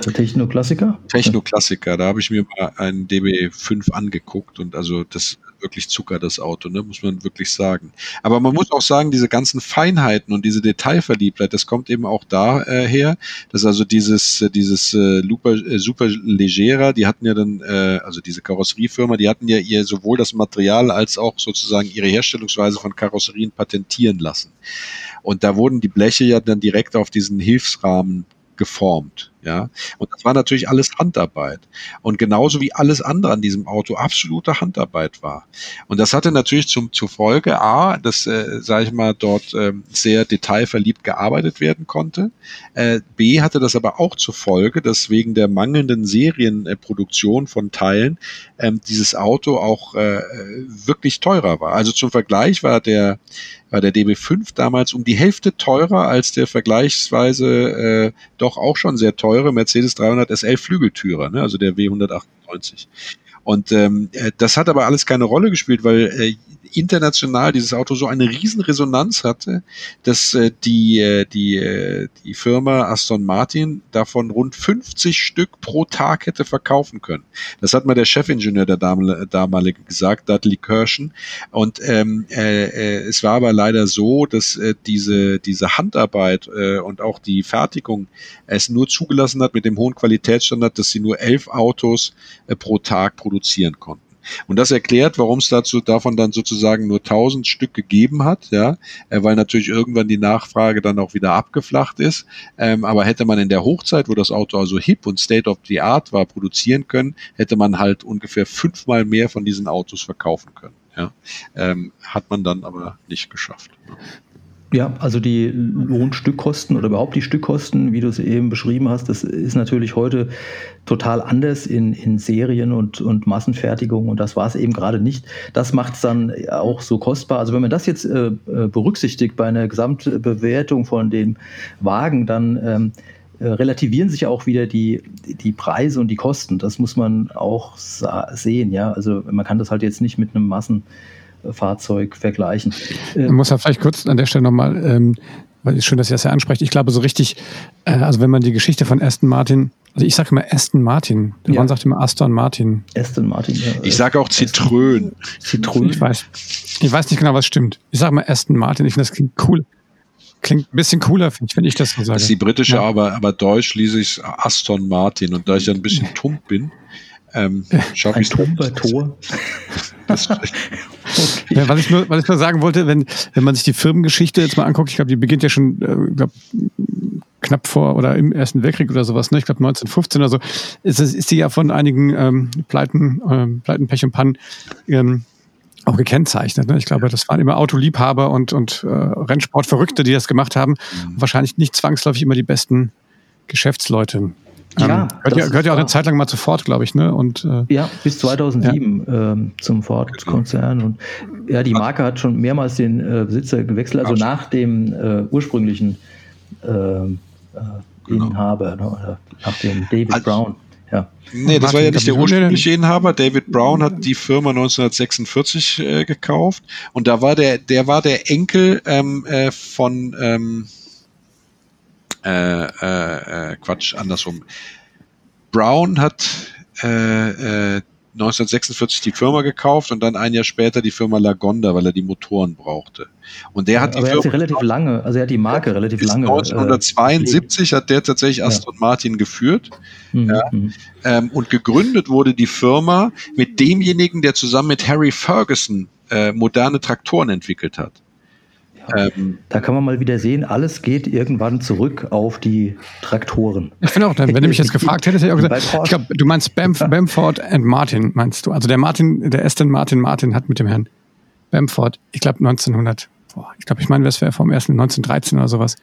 Technoklassiker? Technoklassiker, da habe ich mir mal einen DB5 angeguckt und also das wirklich Zucker, das Auto, ne? muss man wirklich sagen. Aber man muss auch sagen, diese ganzen Feinheiten und diese Detailverliebtheit, das kommt eben auch daher, äh, dass also dieses, äh, dieses äh, Super, äh, Super Legera, die hatten ja dann, äh, also diese Karosseriefirma, die hatten ja ihr sowohl das Material als auch sozusagen ihre Herstellungsweise von Karosserien patentieren lassen. Und da wurden die Bleche ja dann direkt auf diesen Hilfsrahmen geformt. Ja, und das war natürlich alles Handarbeit. Und genauso wie alles andere an diesem Auto absolute Handarbeit war. Und das hatte natürlich zum, zur Folge A, dass, äh, sage ich mal, dort äh, sehr detailverliebt gearbeitet werden konnte. Äh, B hatte das aber auch zur Folge, dass wegen der mangelnden Serienproduktion von Teilen ähm, dieses Auto auch äh, wirklich teurer war. Also zum Vergleich war der war der DB5 damals um die Hälfte teurer als der vergleichsweise äh, doch auch schon sehr teuer teure Mercedes 300 SL Flügeltürer, ne? also der W198. Und ähm, äh, das hat aber alles keine Rolle gespielt, weil äh, international dieses Auto so eine riesen Resonanz hatte, dass äh, die, äh, die, äh, die Firma Aston Martin davon rund 50 Stück pro Tag hätte verkaufen können. Das hat mal der Chefingenieur der damalige gesagt, Dudley Kirschen. Und ähm, äh, äh, es war aber leider so, dass äh, diese, diese Handarbeit äh, und auch die Fertigung es nur zugelassen hat mit dem hohen Qualitätsstandard, dass sie nur elf Autos äh, pro Tag produzieren konnten. Und das erklärt, warum es dazu davon dann sozusagen nur 1000 Stück gegeben hat, ja, äh, weil natürlich irgendwann die Nachfrage dann auch wieder abgeflacht ist. Ähm, aber hätte man in der Hochzeit, wo das Auto also hip und state of the art war, produzieren können, hätte man halt ungefähr fünfmal mehr von diesen Autos verkaufen können. Ja, ähm, hat man dann aber nicht geschafft. Ja, also die Lohnstückkosten oder überhaupt die Stückkosten, wie du es eben beschrieben hast, das ist natürlich heute total anders in, in Serien und, und Massenfertigung und das war es eben gerade nicht. Das macht es dann auch so kostbar. Also wenn man das jetzt äh, äh, berücksichtigt bei einer Gesamtbewertung von dem Wagen, dann ähm, äh, relativieren sich auch wieder die, die Preise und die Kosten. Das muss man auch sehen, ja. Also man kann das halt jetzt nicht mit einem Massen Fahrzeug vergleichen. Man muss ja vielleicht kurz an der Stelle nochmal, ähm, weil es schön, dass ihr das ja ansprecht. Ich glaube, so richtig, äh, also wenn man die Geschichte von Aston Martin Also ich sage immer Aston Martin. Der Ja. Mann sagt immer Aston Martin. Aston Martin. Ja, Ich sage auch Zitrön. Zitrone. Ich weiß. Ich weiß nicht genau, was stimmt. Ich sage mal Aston Martin. Ich finde, das klingt cool. Klingt ein bisschen cooler, finde ich, wenn ich das so sage. Das ist die britische, Ja. aber, aber deutsch lese ich Aston Martin. Und da ich ja ein bisschen tump bin, ähm, Ein Tor. Okay. Ja, was, ich nur, was ich nur sagen wollte, wenn, wenn man sich die Firmengeschichte jetzt mal anguckt, ich glaube, die beginnt ja schon äh, glaub, knapp vor oder im Ersten Weltkrieg oder sowas, ne? ich glaube 1915 oder so, ist, ist die ja von einigen ähm, Pleiten, ähm, Pleiten, Pech und Pannen ähm, auch gekennzeichnet. Ne? Ich glaube, das waren immer Autoliebhaber und, und äh, Rennsportverrückte, die das gemacht haben. Wahrscheinlich nicht zwangsläufig immer die besten Geschäftsleute. Ja, gehört, das ja, gehört ja auch eine Zeit lang mal zu Ford, glaube ich, ne? Und äh, Ja, bis 2007 ähm, zum Ford-Konzern. Und ja, die Marke hat schon mehrmals den äh, Besitzer gewechselt, also nach dem äh, ursprünglichen ähm, äh, Genau. Inhaber, ne, oder nach dem David Also- Brown. Ja. Nee, das war ja nicht der Martin, ursprüngliche Inhaber. David Brown hat die Firma 1946 äh, gekauft und da war der, der war der Enkel ähm, äh, von ähm, äh, äh, äh, Quatsch, andersrum. Brown hat äh, äh, 1946 die Firma gekauft und dann ein Jahr später die Firma Lagonda, weil er die Motoren brauchte. Und der hat die Aber er hat sie Firma relativ lange, also er hat die Marke relativ lange. äh, 1972 hat der tatsächlich Aston Martin geführt. mhm, ja. mhm. Ähm, und gegründet wurde die Firma mit demjenigen, der zusammen mit Harry Ferguson äh, moderne Traktoren entwickelt hat. Ähm, Da kann man mal wieder sehen, alles geht irgendwann zurück auf die Traktoren. Ich finde auch, dann, wenn du mich jetzt gefragt hättest, hätte ich auch gesagt, ich glaube, du meinst Bamf Bamford and Martin, meinst du? Also der Martin, der Aston Martin Martin hat mit dem Herrn Bamford, ich glaube 1900, boah, ich glaube, ich meine, das wäre vom ersten 1913 oder sowas,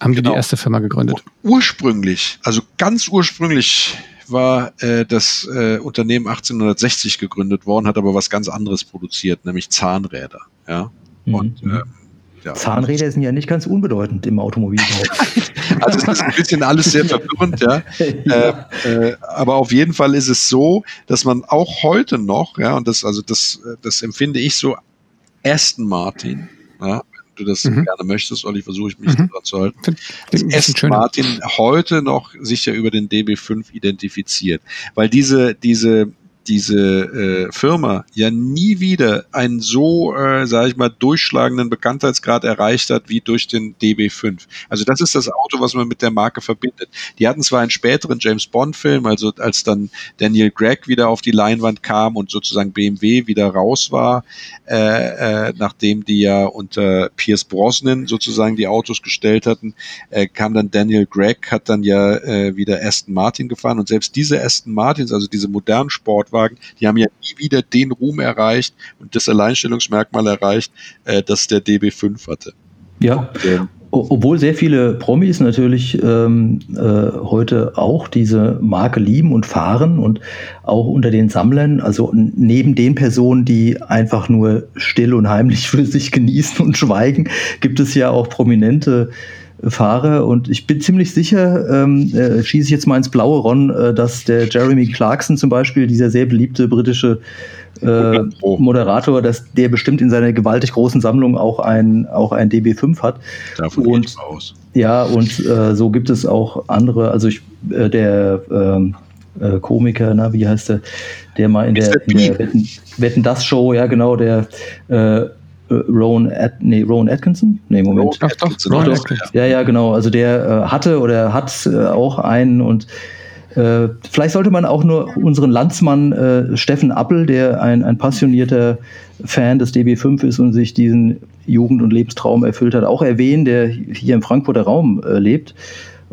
haben die Genau. die erste Firma gegründet. ursprünglich, also ganz ursprünglich war äh, das äh, Unternehmen 1860 gegründet worden, hat aber was ganz anderes produziert, nämlich Zahnräder. Ja. Und Mhm. Ja. Zahnräder sind ja nicht ganz unbedeutend im Automobilbau. Also es ist ein bisschen alles sehr verwirrend, ja. Ja. Äh, äh, aber auf jeden Fall ist es so, dass man auch heute noch, ja, und das, also das, das empfinde ich so, Aston Martin, ja, wenn du das Mhm. gerne möchtest, Olli, versuche ich mich Mhm. daran zu halten. Bisschen Aston schöner. Martin heute noch sich ja über den DB5 identifiziert, weil diese, diese, diese äh, Firma ja nie wieder einen so, äh, sage ich mal, durchschlagenden Bekanntheitsgrad erreicht hat wie durch den DB5. Also das ist das Auto, was man mit der Marke verbindet. Die hatten zwar einen späteren James Bond-Film, also als dann Daniel Gregg wieder auf die Leinwand kam und sozusagen BMW wieder raus war, äh, äh, nachdem die ja unter Pierce Brosnan sozusagen die Autos gestellt hatten, äh, kam dann Daniel Gregg, hat dann ja äh, wieder Aston Martin gefahren und selbst diese Aston Martins, also diese modernen Sportwagen, die haben ja nie wieder den Ruhm erreicht und das Alleinstellungsmerkmal erreicht, äh, das der DB5 hatte. ja. Ähm, O- Obwohl sehr viele Promis natürlich ähm, äh, heute auch diese Marke lieben und fahren und auch unter den Sammlern, also neben den Personen, die einfach nur still und heimlich für sich genießen und schweigen, gibt es ja auch prominente Fahrer und ich bin ziemlich sicher, ähm, äh, schieße ich jetzt mal ins blaue Ron, äh, dass der Jeremy Clarkson zum Beispiel, dieser sehr beliebte britische äh, 100 Pro. Moderator, dass der bestimmt in seiner gewaltig großen Sammlung auch ein, auch ein DB5 hat. davon Und- gehe ich mal aus. Ja, und äh, so gibt es auch andere, also ich, äh, der ähm, äh, Komiker, na, wie heißt der, der mal in Mr. der, in der Wetten, Wetten das Show, ja genau, der äh, Rowan, At, nee, Rowan Atkinson? Nee, Moment. Doch, doch, doch, Atkinson. ja. Ja, ja, genau. Also der äh, hatte oder hat äh, auch einen und äh, vielleicht sollte man auch nur unseren Landsmann äh, Steffen Appel, der ein, ein passionierter Fan des DB5 ist und sich diesen Jugend- und Lebenstraum erfüllt hat, auch erwähnen, der hier im Frankfurter Raum äh, lebt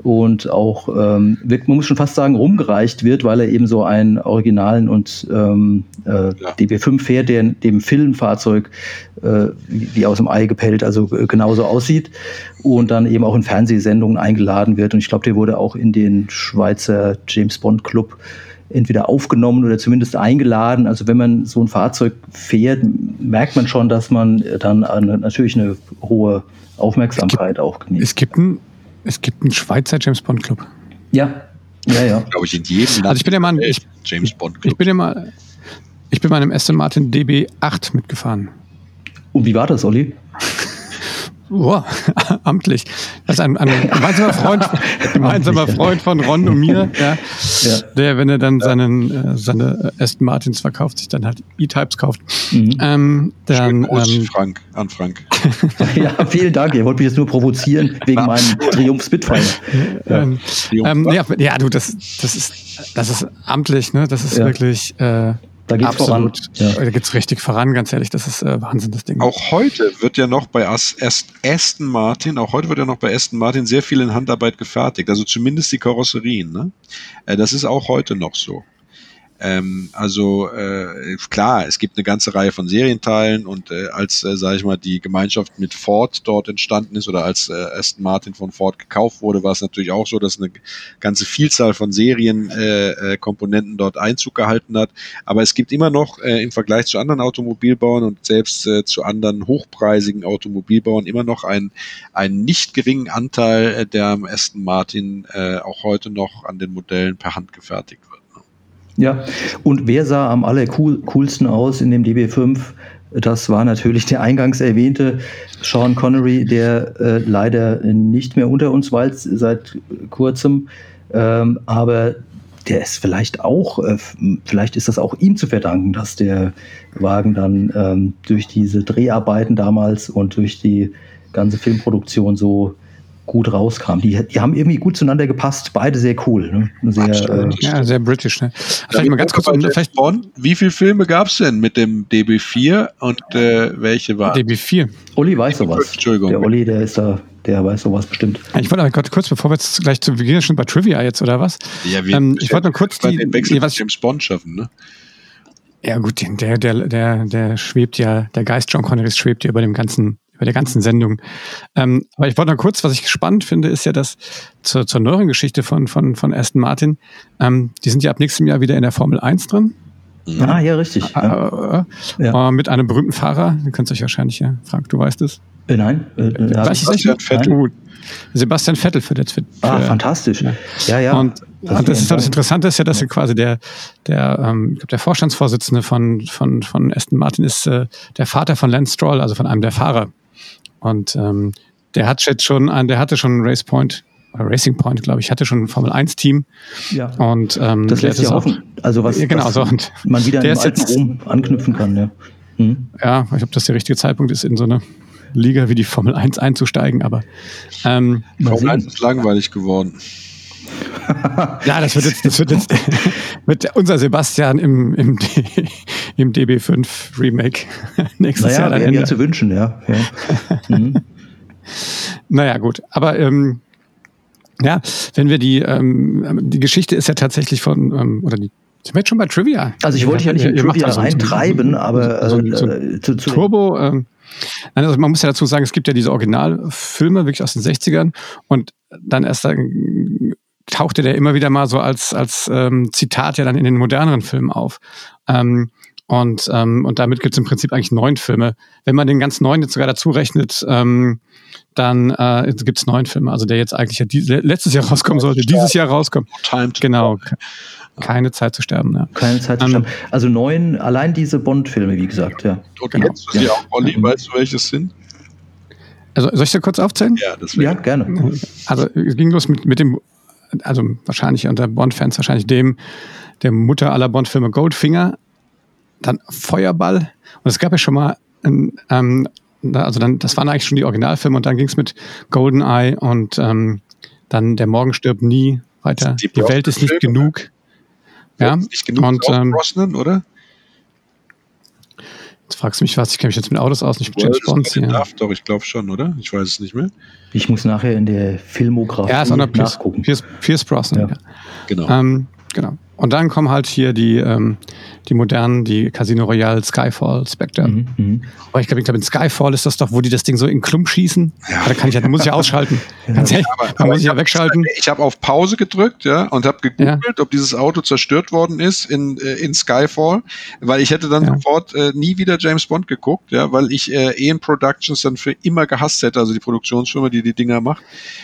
und auch, ähm, wird, man muss schon fast sagen, rumgereicht wird, weil er eben so einen originalen und ähm, äh, DB5 fährt, der dem Filmfahrzeug äh, wie, aus dem Ei gepellt, also äh, genauso aussieht und dann eben auch in Fernsehsendungen eingeladen wird. Und ich glaube, der wurde auch in den Schweizer James Bond Club entweder aufgenommen oder zumindest eingeladen. Also wenn man so ein Fahrzeug fährt, merkt man schon, dass man dann eine, natürlich eine hohe Aufmerksamkeit auch genießt. Es gibt einen es gibt einen Schweizer James Bond Club. Ja, ja, ja. Glaube ich in jedem Land. Also ich bin der Mann, der ich. James Bond ich Club. bin ja mal, ich bin bei einem Aston Martin DB8 mitgefahren. Und wie war das, Olli? Wow, amtlich. Das ist ein, ein gemeinsamer Freund, gemeinsamer Freund von Ron und mir, ja, ja. der, wenn er dann seinen, äh, seine Aston Martins verkauft, sich dann halt E-Types kauft. Mhm. Ähm, dann, ähm, Frank, an Frank. ja, vielen Dank. Ihr wollt mich jetzt nur provozieren wegen meinem Triumph Spitfire. Ja. Ähm, ähm, ja, ja, du, das, das ist, das ist amtlich, ne? Das ist wirklich, äh, da geht's Absolut. voran. Ja. Da geht's richtig voran, ganz ehrlich. Das ist äh, Wahnsinn, das Ding. Auch heute wird ja noch bei Aston Martin, auch heute wird ja noch bei Aston Martin sehr viel in Handarbeit gefertigt. Also zumindest die Karosserien. Ne? Äh, das ist auch heute noch so. Ähm, also äh, klar, es gibt eine ganze Reihe von Serienteilen und äh, als, äh, sage ich mal, die Gemeinschaft mit Ford dort entstanden ist oder als äh, Aston Martin von Ford gekauft wurde, war es natürlich auch so, dass eine ganze Vielzahl von Serienkomponenten äh, äh, dort Einzug gehalten hat. Aber es gibt immer noch äh, im Vergleich zu anderen Automobilbauern und selbst äh, zu anderen hochpreisigen Automobilbauern immer noch einen, einen nicht geringen Anteil, äh, der am Aston Martin äh, auch heute noch an den Modellen per Hand gefertigt wird. Ja, und wer sah am allercoolsten aus in dem DB5? Das war natürlich der eingangs erwähnte Sean Connery, der äh, leider nicht mehr unter uns weilt seit kurzem. Ähm, aber der ist vielleicht auch, äh, vielleicht ist das auch ihm zu verdanken, dass der Wagen dann ähm, durch diese Dreharbeiten damals und durch die ganze Filmproduktion so gut rauskam. Die, die haben irgendwie gut zueinander gepasst, beide sehr cool. Ne? Sehr, äh, ja, sehr british. Ne? Vielleicht mal ganz kurz, um, vielleicht Bond, wie viele Filme gab es denn mit dem DB4 und äh, welche waren? DB4. Olli weiß sowas. Entschuldigung. Der Olli, der ist da, der weiß sowas bestimmt. Ich wollte aber gerade kurz, bevor wir jetzt gleich zu, ja schon bei Trivia jetzt, oder was? Ja, wir, ähm, ich wollte nur kurz die, den Wechsel was, James Bond schaffen, ne? Ja gut, der, der, der, der schwebt ja, der Geist John Connerys schwebt ja über dem ganzen über der ganzen Sendung. Ähm, aber ich wollte noch kurz, was ich spannend finde, ist ja, dass zur, zur neueren Geschichte von, von, von Aston Martin, ähm, die sind ja ab nächstem Jahr wieder in der Formel 1 drin. Ah, ja, richtig. Ja. Äh, ja. Äh, mit einem berühmten Fahrer, den könnt ihr euch wahrscheinlich, ja, Frank, du weißt es. Äh, nein, äh, äh, weiß ich nicht. Vettel. Sebastian Vettel für das. Für, ah, fantastisch. Ja, ja. ja. Und, das, und das, ist, das Interessante ist ja, dass ja. quasi der, der, ähm, ich glaube, der Vorstandsvorsitzende von, von, von Aston Martin ist äh, der Vater von Lance Stroll, also von einem der Fahrer. Und ähm, der hat jetzt schon, ein, der hatte schon Race Point oder Racing Point, glaube ich, hatte schon ein Formel 1 Team. Ja. Und ähm, das lässt sich hoffen. Also was, ja, genau, was so, und man wieder in alten jetzt, Rom anknüpfen kann. Ja, hm. ja ich glaube, das der richtige Zeitpunkt ist, in so eine Liga wie die Formel 1 einzusteigen, aber ähm, Formel 1 ist langweilig geworden. Ja, das wird jetzt, das wird jetzt mit unser Sebastian im, im, im DB5 Remake nächstes naja, Jahr dann Ende. zu wünschen, ja. ja. Mhm. naja, gut. Aber ähm, ja, wenn wir die, ähm, die Geschichte ist ja tatsächlich von, ähm, oder die sind wir jetzt schon bei Trivia? Also ich wollte ja nicht in Trivia also reintreiben, so, aber so, so, äh, zu, zu Turbo, ähm, also man muss ja dazu sagen, es gibt ja diese Originalfilme wirklich aus den 60ern und dann erst dann tauchte der immer wieder mal so als, als ähm, Zitat ja dann in den moderneren Filmen auf. Ähm, und, ähm, und damit gibt es im Prinzip eigentlich neun Filme. Wenn man den ganz neuen jetzt sogar dazu rechnet, ähm, dann äh, gibt es neun Filme. Also der jetzt eigentlich ja die, letztes Jahr rauskommen sollte, dieses Jahr rauskommt. Genau. Keine Zeit zu sterben. Ja. Keine Zeit zu um, sterben. Also neun, allein diese Bond-Filme, wie gesagt, ja. Und genau. kennst du sie ja. auch, Olli? Weißt du, welche sind? Also soll ich da kurz aufzählen? Ja, das ja gerne. Also es ging los mit, mit dem also wahrscheinlich unter Bond-Fans wahrscheinlich dem, der Mutter aller Bond-Filme Goldfinger, dann Feuerball und es gab ja schon mal, ein, ähm, also dann, das waren eigentlich schon die Originalfilme und dann ging es mit Goldeneye und ähm, dann Der Morgen stirbt nie weiter. Die, die Welt ist nicht genug. Ja, nicht genug und, ähm, Brosnan, oder? Jetzt fragst du mich was, ich kenne mich jetzt mit Autos aus, nicht mit James Bond. Ja. Darf doch, ich glaube schon, oder? Ich weiß es nicht mehr. Ich muss nachher in der Filmografie ja, nachgucken. Pierce, Pierce Brosnan, ja. ja. Genau. Ähm, genau. Und dann kommen halt hier die, ähm, die modernen, die Casino Royale, Skyfall, Spectre. Mhm, mh. Aber ich glaube, ich glaube, in Skyfall ist das doch, wo die das Ding so in Klump schießen. Ja. Da kann ich ja, da muss ich ja ausschalten. ja. Ganz ehrlich, aber, da muss ich ja wegschalten. Ich habe auf Pause gedrückt, ja, und habe gegoogelt, ja. ob dieses Auto zerstört worden ist in, äh, in Skyfall, weil ich hätte dann ja. sofort äh, nie wieder James Bond geguckt, ja, weil ich äh, EN Productions dann für immer gehasst hätte, also die Produktionsfirma, die die Dinger macht.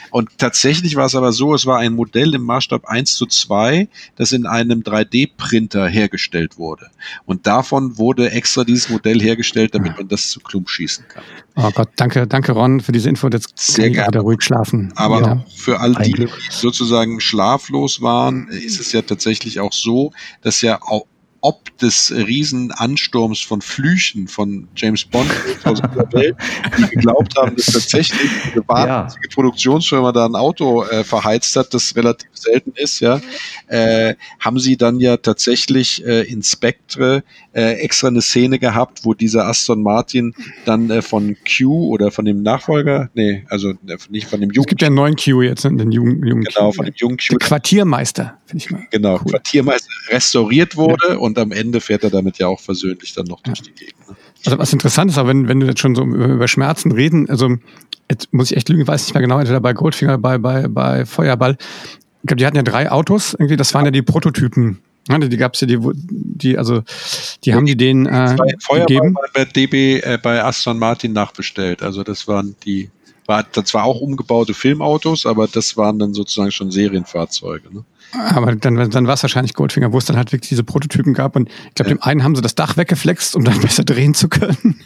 Und tatsächlich war es aber so, es war ein Modell im Maßstab 1 zu 2, das in einem einem 3D-Printer hergestellt wurde. Und davon wurde extra dieses Modell hergestellt, damit man das zu Klump schießen kann. Oh Gott, danke, danke Ron für diese Info. Jetzt Sehr kann ich gerne. ruhig schlafen. Aber ja. für all die, die sozusagen schlaflos waren, ist es ja tatsächlich auch so, dass ja auch ob des Riesenansturms von Flüchen von James Bond aus dieser Welt, die geglaubt haben, dass tatsächlich eine wahnsinnige Produktionsfirma da ein Auto äh, verheizt hat, das relativ selten ist, ja, äh, haben sie dann ja tatsächlich äh, in Spectre äh, extra eine Szene gehabt, wo dieser Aston Martin dann äh, von Q oder von dem Nachfolger, nee, also äh, nicht von dem Es jungen gibt ja einen neuen Q jetzt, den jungen, jungen Genau, Q. von dem jungen Q, Der Quartiermeister, finde ich mal. genau, cool. Quartiermeister restauriert wurde und am Ende fährt er damit ja auch versöhnlich dann noch durch die Gegend. ne? Also was interessant ist, aber wenn, wenn du jetzt schon so über, Schmerzen reden, also jetzt muss ich echt lügen, ich weiß nicht mehr genau, entweder bei Goldfinger, bei, bei, bei Feuerball. Ich glaube, die hatten ja drei Autos, irgendwie, das waren ja die Prototypen. Ja, die, die gab's ja, die, die, also, die haben die denen äh, gegeben. war bei DB äh, bei Aston Martin nachbestellt. Also das waren die, war das zwar auch umgebaute Filmautos, aber das waren dann sozusagen schon Serienfahrzeuge. Ne? Aber dann, dann war es wahrscheinlich Goldfinger, wo es dann halt wirklich diese Prototypen gab. Und ich glaube, Ja. dem einen haben sie das Dach weggeflext, um dann besser drehen zu können.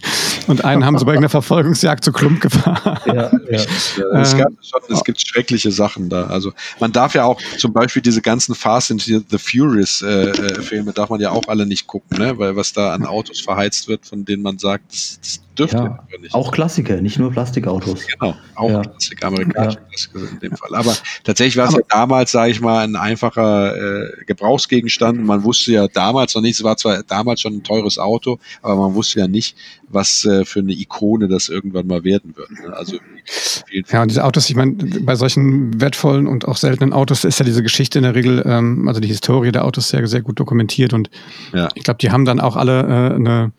Und einen haben sie bei irgendeiner Verfolgungsjagd zu Klump gefahren. Ja, ja. Äh, es, Ähm, gab schon, es gibt schreckliche Sachen da. Also man darf ja auch zum Beispiel diese ganzen Fast and the Furious äh, äh, Filme darf man ja auch alle nicht gucken, ne? weil was da an Autos verheizt wird, von denen man sagt, das, das dürfte Ja, einfach nicht. auch Klassiker, nicht nur Plastikautos. Genau, auch Ja. Klassik, amerikanische Ja. Klassiker in dem Fall. Aber tatsächlich war es ja damals, sage ich mal, ein einfacher äh, Gebrauchsgegenstand. Man wusste ja damals noch nicht, es war zwar damals schon ein teures Auto, aber man wusste ja nicht, was äh, für eine Ikone das irgendwann mal werden wird. Ne? Also vielen, Ja, und diese Autos, ich meine, bei solchen wertvollen und auch seltenen Autos ist ja diese Geschichte in der Regel, ähm, also die Historie der Autos sehr, sehr gut dokumentiert. Und Ja. ich glaube, die haben dann auch alle äh, eine,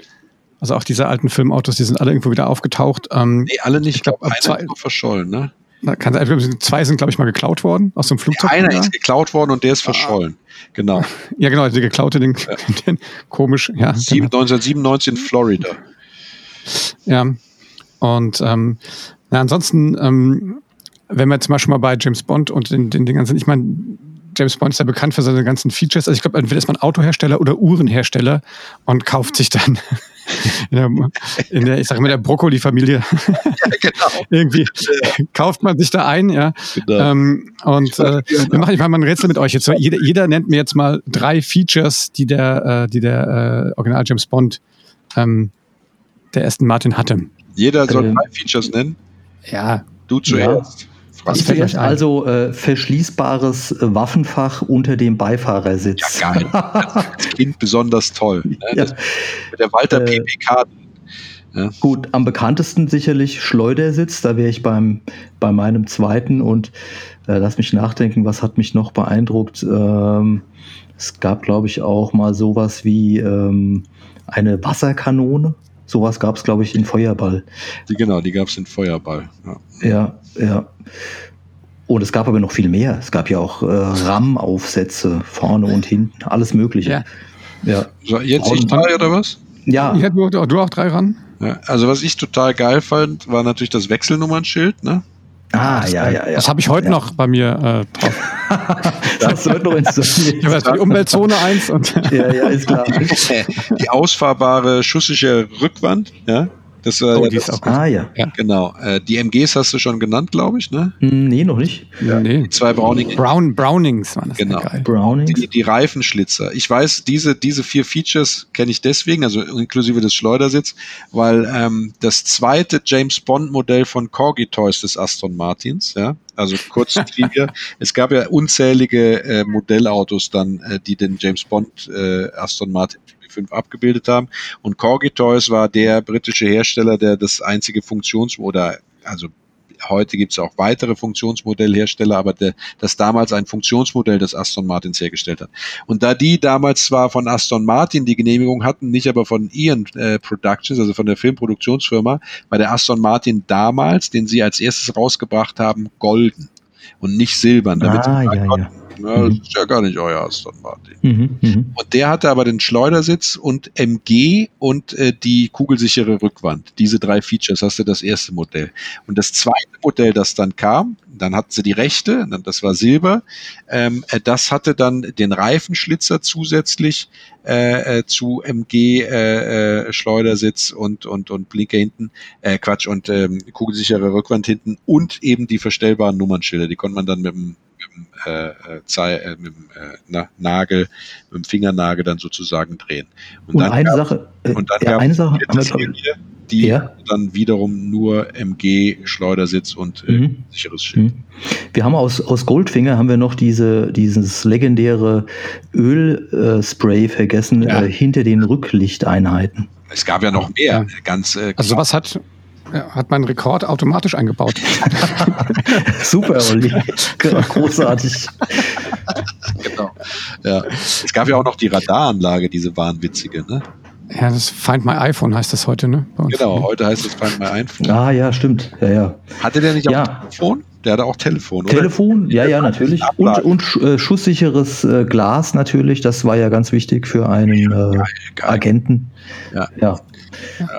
also auch diese alten Filmautos, die sind alle irgendwo wieder aufgetaucht. Ähm, Nee, alle nicht. Ich Ich glaub, glaube, einer zwei- ist verschollen, ne? da kann zwei sind, glaube ich, mal geklaut worden aus dem Flugzeug. Einer Ja. ist geklaut worden und der ist verschollen. Genau. Ja, genau, die geklaute, den, den komisch, ja. Sieben, genau. 1997 in Florida. Ja. Und ähm, na, ansonsten, ähm, wenn wir jetzt zum Beispiel mal bei James Bond und den, den Dingern sind, ich meine, James Bond ist ja bekannt für seine ganzen Features. Also ich glaube, entweder ist man Autohersteller oder Uhrenhersteller und kauft sich dann in der, in der ich sage mal, der Brokkoli-Familie genau. irgendwie kauft man sich da ein, ja. genau. Ähm, und äh, wir machen ich mal ein Rätsel mit euch jetzt. Jeder, jeder nennt mir jetzt mal drei Features, die der, äh, die der äh, Original James Bond ähm, der Aston Martin hatte. Jeder soll ähm, drei Features nennen. Ja, Du zuerst. Frank. Ich fällt euch ein? also äh, verschließbares äh, Waffenfach unter dem Beifahrersitz. Ja, geil. Das klingt besonders toll. Ne? Ja. Das, mit der Walter Äh, PPK. Gut, am bekanntesten sicherlich Schleudersitz. Da wäre ich beim, bei meinem zweiten und äh, lass mich nachdenken, was hat mich noch beeindruckt. Ähm, es gab, glaube ich, auch mal sowas wie ähm, eine Wasserkanone. Sowas gab es, glaube ich, in Feuerball. Die, genau, die gab es in Feuerball. Ja. Ja, ja. Und es gab aber noch viel mehr. Es gab ja auch äh, RAM-Aufsätze vorne und hinten, alles Mögliche. Ja. Ja. So, jetzt Und- ich drei oder was? Ja, ja du, du, du auch drei ran? Ja, also was ich total geil fand, war natürlich das Wechselnummernschild. Ne? Ah, ja, ja, ja. Das habe ich heute ja. noch bei mir äh, drauf. Das heute noch installiert. Ich die Umweltzone 1 und Ja, ja, ist klar. Die ausfahrbare schusssichere Rückwand. Ja, das war Oh, ja die ist das, auch gut. Ah, ja. genau. Äh, die MGs hast du schon genannt, glaube ich. Ne? Hm, Nee, noch nicht. nee. Die zwei Browning. Brown, Brownings waren das. Genau. Ja, geil. Browning. Die, die Reifenschlitzer. Ich weiß, diese, diese vier Features kenne ich deswegen, also inklusive des Schleudersitz, weil ähm, das zweite James Bond Modell von Corgi Toys des Aston Martins, ja, also kurz Trivia, es gab ja unzählige äh, Modellautos dann, äh, die den James Bond äh, Aston Martin 5 abgebildet haben. Und Corgi Toys war der britische Hersteller, der das einzige Funktions- oder also heute gibt es auch weitere Funktionsmodellhersteller, aber der, das damals ein Funktionsmodell des Aston Martins hergestellt hat. Und da die damals zwar von Aston Martin die Genehmigung hatten, nicht aber von Ian äh, Productions, also von der Filmproduktionsfirma, war der Aston Martin damals, den sie als erstes rausgebracht haben, golden und nicht silbern. Damit Ah, sie sagen ja, ja. Na, das ist ja gar nicht euer Aston Martin. Mhm, mh. Und der hatte aber den Schleudersitz und MG und äh, die kugelsichere Rückwand. Diese drei Features hast du das erste Modell. Und das zweite Modell, das dann kam, dann hatten sie die rechte, das war Silber. Ähm, äh, das hatte dann den Reifenschlitzer zusätzlich äh, äh zu MG äh, äh, Schleudersitz und und und Blinker hinten, äh, Quatsch und ähm, kugelsichere Rückwand hinten und eben die verstellbaren Nummernschilder. Die konnte man dann mit dem, äh, äh, äh, mit dem äh, na, Nagel, mit dem Fingernagel dann sozusagen drehen. Und, und dann eine gab, Sache, äh, und dann ja, eine Sache, Serie, die ja. dann wiederum nur MG, Schleudersitz und äh, mhm. sicheres Schild. Mhm. Wir haben aus, aus Goldfinger haben wir noch diese, dieses legendäre Ölspray äh, vergessen ja. äh, hinter den Rücklichteinheiten. Es gab ja noch mehr. Ganz, äh, also was hat, hat mein Rekord automatisch eingebaut. Super, Olli. Großartig. genau. Ja. Es gab ja auch noch die Radaranlage, diese wahnwitzige, ne? Ja, das Find My iPhone heißt das heute, ne? Genau, heute heißt es Find My iPhone. Ah, ja, stimmt. Ja, ja. Hatte der nicht auch ja. Telefon? Der hatte auch Telefon, oder? Telefon, ja, ja, natürlich. Und, und äh, schusssicheres äh, Glas natürlich. Das war ja ganz wichtig für einen äh, geil, geil. Agenten. Ja. ja.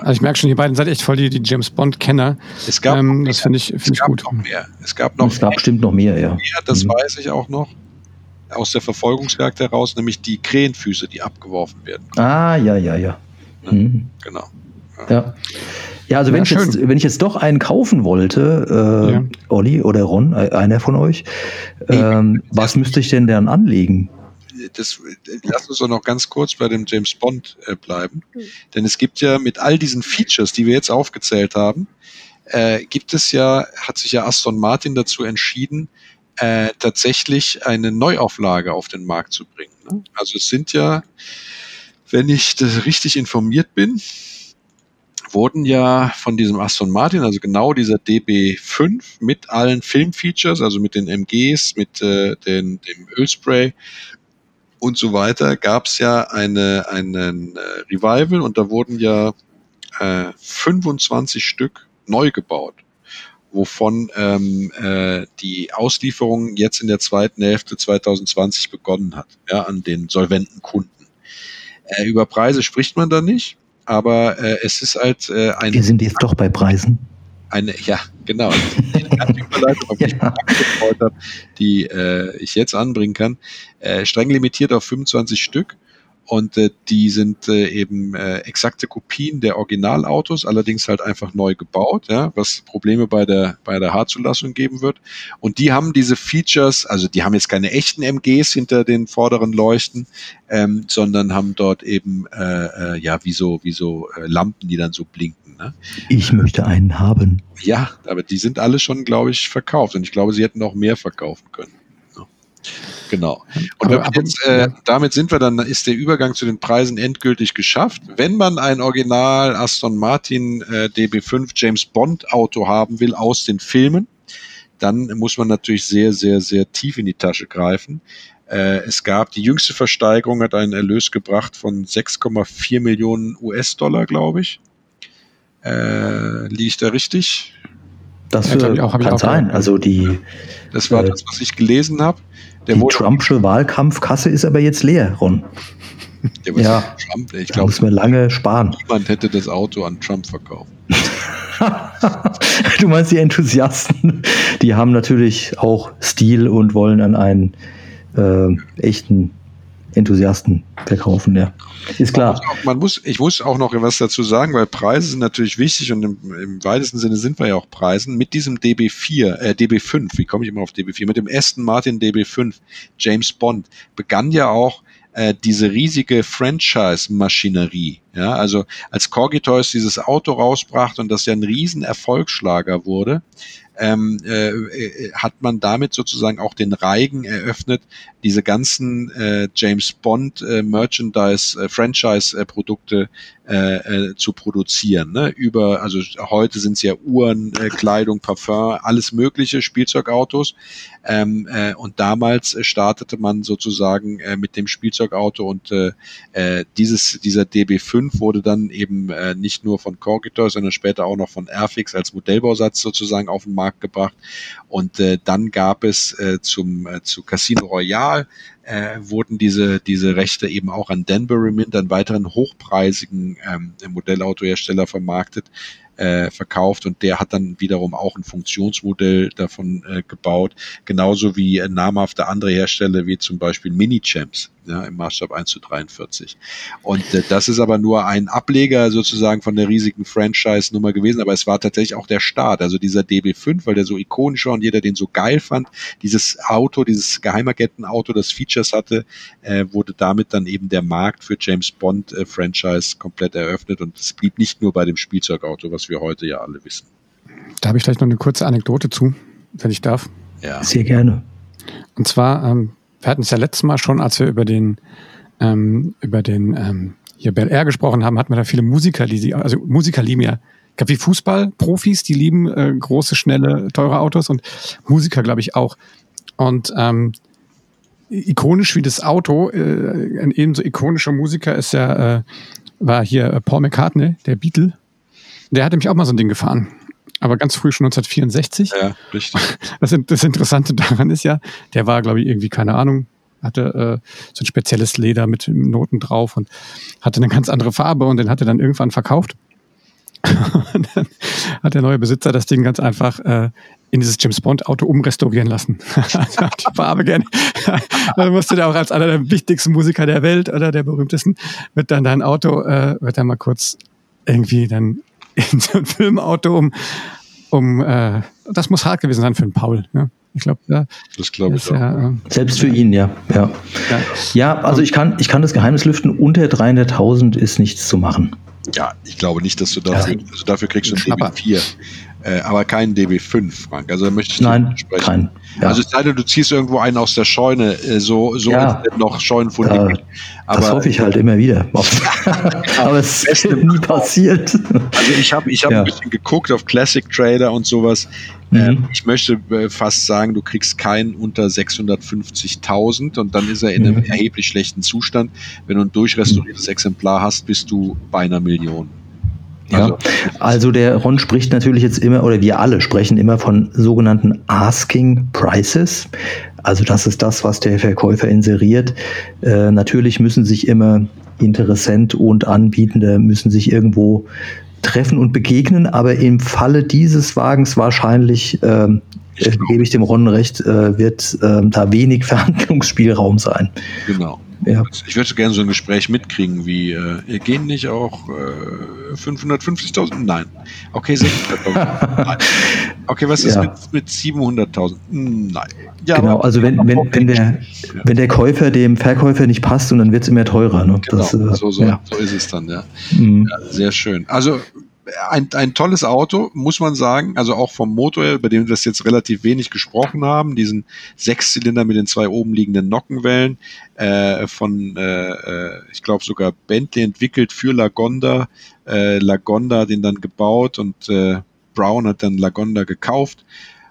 Also ich merke schon, ihr beiden seid echt voll die, die James Bond-Kenner. Es gab ähm, das finde ich, find ich gut. Noch mehr. Es gab noch es gab bestimmt noch mehr, ja. Mehr, das mhm. weiß ich auch noch aus der Verfolgungsjagd heraus, nämlich die Krähenfüße, die abgeworfen werden. Ah, ja, ja, ja. Mhm. Genau. Ja. ja. Ja also wenn, ich jetzt, wenn ich jetzt doch einen kaufen wollte, äh, ja. Olli oder Ron, äh, einer von euch, ähm, was müsste ich denn dann anlegen? Das, lass uns doch noch ganz kurz bei dem James Bond äh, bleiben. Mhm. Denn es gibt ja mit all diesen Features, die wir jetzt aufgezählt haben, äh, gibt es ja, hat sich ja Aston Martin dazu entschieden, äh, tatsächlich eine Neuauflage auf den Markt zu bringen. Ne? Also es sind ja, wenn ich richtig informiert bin, wurden ja von diesem Aston Martin, also genau dieser DB5 mit allen Filmfeatures, also mit den MGs, mit äh, den, dem Ölspray und so weiter, gab es ja eine, einen äh, Revival und da wurden ja äh, 25 Stück neu gebaut wovon ähm, äh, die Auslieferung jetzt in der zweiten Hälfte 2020 begonnen hat, ja, an den solventen Kunden. Äh, über Preise spricht man da nicht, aber äh, es ist halt äh, ein. Wir sind jetzt doch bei Preisen. Eine, ja, genau. Die Überleitung, auf die ja. ich habe, die äh, ich jetzt anbringen kann, äh, streng limitiert auf 25 Stück und äh, die sind äh, eben äh, exakte Kopien der Originalautos, allerdings halt einfach neu gebaut, ja, was Probleme bei der bei der Haarzulassung geben wird. Und die haben diese Features, also die haben jetzt keine echten MGs hinter den vorderen Leuchten, ähm, sondern haben dort eben äh, äh, ja wie so wie so äh, Lampen, die dann so blinken. Ne? Ich möchte einen haben. Ja, aber die sind alle schon, glaube ich, verkauft und ich glaube, sie hätten auch mehr verkaufen können. Genau. Und aber, jetzt, äh, damit sind wir dann, ist der Übergang zu den Preisen endgültig geschafft. Wenn man ein Original Aston Martin äh, DB5 James Bond Auto haben will aus den Filmen, dann muss man natürlich sehr, sehr, sehr tief in die Tasche greifen. Äh, es gab die jüngste Versteigerung, hat einen Erlös gebracht von 6,4 Millionen US-Dollar, glaube ich. Äh, liege ich da richtig? Das ja, äh, auch, kann sein. Also die. Das war äh, das, was ich gelesen habe. Der die Trumpsche Wahlkampfkasse ist aber jetzt leer, Ron. ja, Trump, ich glaube, müssen wir lange sparen. Niemand hätte das Auto an Trump verkauft. du meinst die Enthusiasten, die haben natürlich auch Stil und wollen an einen äh, echten Enthusiasten verkaufen, ja. Ist klar. Man muss, auch, man muss, ich muss auch noch was dazu sagen, weil Preise sind natürlich wichtig und im, im weitesten Sinne sind wir ja auch Preisen. Mit diesem DB4, äh, DB5, wie komme ich immer auf DB4? Mit dem Aston Martin DB5, James Bond, begann ja auch äh, diese riesige Franchise-Maschinerie. Ja, also als Corgi Toys dieses Auto rausbrachte und das ja ein riesen Erfolgsschlager wurde, ähm, äh, äh, hat man damit sozusagen auch den Reigen eröffnet, diese ganzen äh, James Bond äh, Merchandise äh, Franchise äh, äh, zu produzieren. Ne? Über, also heute sind es ja Uhren, äh, Kleidung, Parfum, alles mögliche, Spielzeugautos. Ähm, äh, und damals startete man sozusagen äh, mit dem Spielzeugauto und äh, äh dieses, dieser DB5 wurde dann eben äh, nicht nur von Corgitor, sondern später auch noch von Airfix als Modellbausatz sozusagen auf den Markt Markt gebracht. Und äh, dann gab es äh, zum äh, zu Casino Royale äh, wurden diese diese Rechte eben auch an Danbury Mint, einen weiteren hochpreisigen ähm, Modellautohersteller vermarktet, äh, verkauft. Und der hat dann wiederum auch ein Funktionsmodell davon äh, gebaut, genauso wie äh, namhafte andere Hersteller wie zum Beispiel Mini-Champs ja, im Maßstab 1 zu 43. Und äh, das ist aber nur ein Ableger sozusagen von der riesigen Franchise-Nummer gewesen, aber es war tatsächlich auch der Start, also dieser DB5, weil der so ikonisch war und jeder den so geil fand. Dieses Auto, dieses Geheimagenten-Auto, das Features hatte, äh, wurde damit dann eben der Markt für James Bond-Franchise äh, komplett eröffnet und es blieb nicht nur bei dem Spielzeugauto, was wir heute ja alle wissen. Da habe ich vielleicht noch eine kurze Anekdote zu, wenn ich darf. Ja. Sehr gerne. Und zwar, ähm, wir hatten es ja letztes Mal schon, als wir über den, ähm, über den ähm, hier Bel Air gesprochen haben, hatten wir da viele Musiker, die sie, also Musiker lieben ja, ich glaube, wie Fußballprofis, die lieben äh, große, schnelle, teure Autos und Musiker, glaube ich, auch. Und ähm, ikonisch wie das Auto, äh, ein ebenso ikonischer Musiker ist ja, äh, war hier äh, Paul McCartney, der Beatle. Der hatte mich auch mal so ein Ding gefahren. Aber ganz früh schon 1964. Ja, richtig. Das, das Interessante daran ist ja, der war, glaube ich, irgendwie, keine Ahnung, hatte äh, so ein spezielles Leder mit Noten drauf und hatte eine ganz andere Farbe und den hat er dann irgendwann verkauft. und dann hat der neue Besitzer das Ding ganz einfach äh, in dieses James Bond Auto umrestaurieren lassen. also die Farbe gerne. dann musste der auch als einer der wichtigsten Musiker der Welt oder der berühmtesten, wird dann dein Auto, äh, wird dann mal kurz irgendwie dann in so ein Filmauto um, um äh, das muss hart gewesen sein für den Paul. Ne? Ich glaube, ja, das glaube ich auch. Ja, äh, Selbst für ihn, ja. Ja, ja. ja also ich kann, ich kann das Geheimnis lüften, unter 300.000 ist nichts zu machen. Ja, ich glaube nicht, dass du dafür, ja. also dafür kriegst du ein DB4, äh, aber keinen DB5, Frank. Also da möchte ich Nein, sprechen. Kein, ja. Also es sei denn, du ziehst irgendwo einen aus der Scheune, äh, so, so ja. noch Scheunenfund. Äh, das hoffe ich halt immer wieder. aber es ist nie passiert. Also ich habe ich hab ja. ein bisschen geguckt auf Classic Trader und sowas. Mhm. Ähm, ich möchte äh, fast sagen, du kriegst keinen unter 650.000 und dann ist er in einem mhm. erheblich schlechten Zustand. Wenn du ein durchrestauriertes Exemplar hast, bist du bei einer Million. Ja, also, also der Ron spricht natürlich jetzt immer, oder wir alle sprechen immer von sogenannten Asking Prices. Also das ist das, was der Verkäufer inseriert. Äh, natürlich müssen sich immer Interessent und Anbietende müssen sich irgendwo treffen und begegnen, aber im Falle dieses Wagens wahrscheinlich, ähm, äh, gebe ich dem Ron recht, äh, wird äh, da wenig Verhandlungsspielraum sein. Genau. Ja. Ich würde gerne so ein Gespräch mitkriegen, wie äh, gehen nicht auch äh, 550.000? Nein. Okay, 600.000. okay, was ist ja. mit, mit 700.000? Nein. Ja, genau, also wenn, wenn, wenn, der, wenn der Käufer dem Verkäufer nicht passt und dann wird es immer teurer. Ne? Genau, das, äh, so, so, ja. so ist es dann, ja. Mhm. ja. Sehr schön. Also ein, ein tolles Auto, muss man sagen. Also auch vom Motor, her, über den wir jetzt relativ wenig gesprochen haben. Diesen Sechszylinder mit den zwei oben liegenden Nockenwellen äh, von, äh, äh ich glaube sogar Bentley entwickelt für Lagonda. Äh, Lagonda hat ihn dann gebaut und äh, Brown hat dann Lagonda gekauft.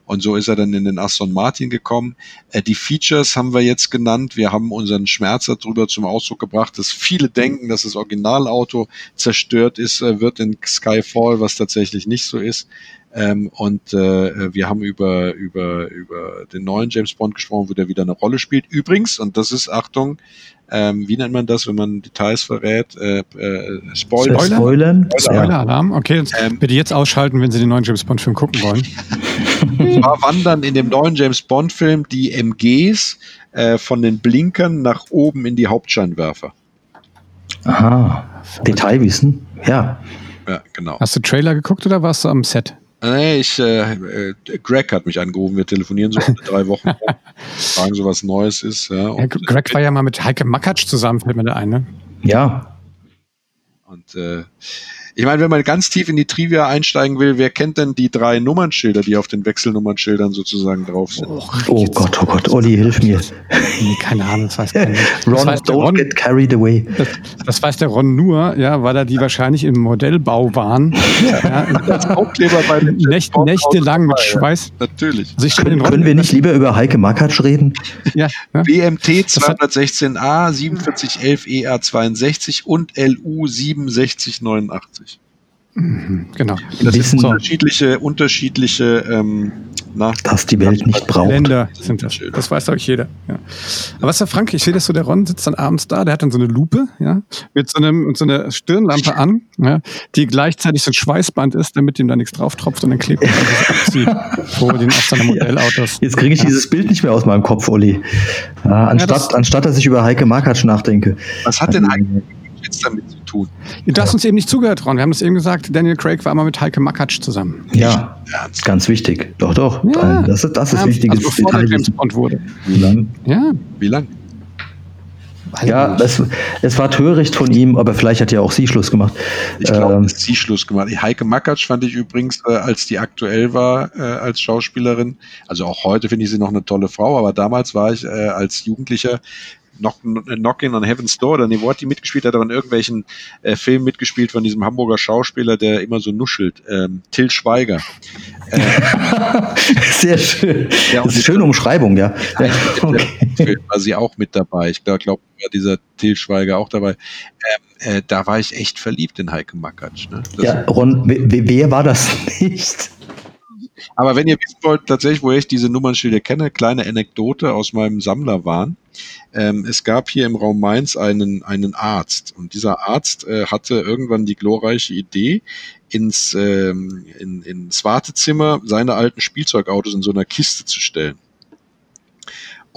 Und so ist er dann in den Aston Martin gekommen. Äh, die Features haben wir jetzt genannt. Wir haben unseren Schmerz darüber zum Ausdruck gebracht, dass viele denken, dass das Originalauto zerstört ist, äh, wird in Skyfall, was tatsächlich nicht so ist. Ähm, und äh, wir haben über, über, über den neuen James Bond gesprochen, wo der wieder eine Rolle spielt. Übrigens, und das ist, Achtung, ähm, wie nennt man das, wenn man Details verrät? Äh, äh, Spoiler. Spoilern? Spoiler-Alarm. Okay, ähm, bitte jetzt ausschalten, wenn Sie den neuen James Bond-Film gucken wollen. zwar wandern in dem neuen James Bond-Film die MGs äh, von den Blinkern nach oben in die Hauptscheinwerfer. Aha, Detailwissen, ja. Ja, genau. Hast du Trailer geguckt oder warst du am Set? Nee, ich, äh, äh, Greg hat mich angerufen, wir telefonieren so alle drei Wochen, fragen so, was Neues ist. Ja, ja Greg war ja mal mit Heike Makatsch zusammen, fällt mir da ein, ne? Ja. Und äh, ich meine, wenn man ganz tief in die Trivia einsteigen will, wer kennt denn die drei Nummernschilder, die auf den Wechselnummernschildern sozusagen drauf sind? Oh, oh Gott, oh Gott, Olli, hilf mir. Nee, keine Ahnung, das weiß keiner. Ron, das weiß don't Ron, get carried away. Das, das, weiß der Ron nur, ja, weil er die wahrscheinlich im Modellbau waren. Ja, Als Aufkleber bei den Nächt, Nächtelang mit Schweiß. Natürlich. Also können, können wir nicht lieber über Heike Makatsch reden? Ja, ja. BMT 216a, 4711 EA62 und LU 6789. Mhm, genau. Das sind unterschiedliche, unterschiedliche ähm, na, dass die Welt nicht braucht. Länder sind das. Das weiß, glaube ich, jeder. Ja. Aber was ist der Frank? Ich sehe das so, der Ron sitzt dann abends da, der hat dann so eine Lupe, ja, mit so, einem, mit so einer Stirnlampe an, ja, die gleichzeitig so ein Schweißband ist, damit ihm da nichts drauf tropft und dann klebt er das vor den auf seine Modellautos. Jetzt kriege ich ja. dieses Bild nicht mehr aus meinem Kopf, Olli. Ja, anstatt, anstatt dass ich über Heike Markatsch nachdenke. Was hat denn Heike jetzt damit zu tun? Du hast uns eben nicht zugehört, Ron. Wir haben es eben gesagt, Daniel Craig war mal mit Heike Makatsch zusammen. Ja, Ernst? ganz wichtig. Doch, doch. Ja. Das, ist, das ist wichtig. Also bevor Detail. James Bond wurde. Wie lang? Ja. Wie lang? Ja, das, es war töricht von ihm, aber vielleicht hat ja auch sie Schluss gemacht. Ich glaube, ähm, sie Schluss gemacht. Heike Makatsch fand ich übrigens, äh, als die aktuell war äh, als Schauspielerin, also auch heute finde ich sie noch eine tolle Frau, aber damals war ich äh, als Jugendlicher Knocking on Heaven's Door oder nee, wo hat die mitgespielt? Hat aber in irgendwelchen äh, Filmen mitgespielt von diesem Hamburger Schauspieler, der immer so nuschelt. Ähm, Till Schweiger. Äh, Sehr schön. Ja, das ist eine schöne Umschreibung, ja. ja okay. War sie auch mit dabei. Ich glaube, glaub, war dieser Till Schweiger auch dabei. Ähm, äh, da war ich echt verliebt in Heike Makatsch. Ne? ja, Ron, wer war das nicht? Aber wenn ihr wissen wollt, tatsächlich, woher ich diese Nummernschilder kenne, kleine Anekdote aus meinem Sammlerwahn. Ähm, es gab hier im Raum Mainz einen, einen Arzt und dieser Arzt äh, hatte irgendwann die glorreiche Idee, ins, ähm, in, ins Wartezimmer seine alten Spielzeugautos in so einer Kiste zu stellen.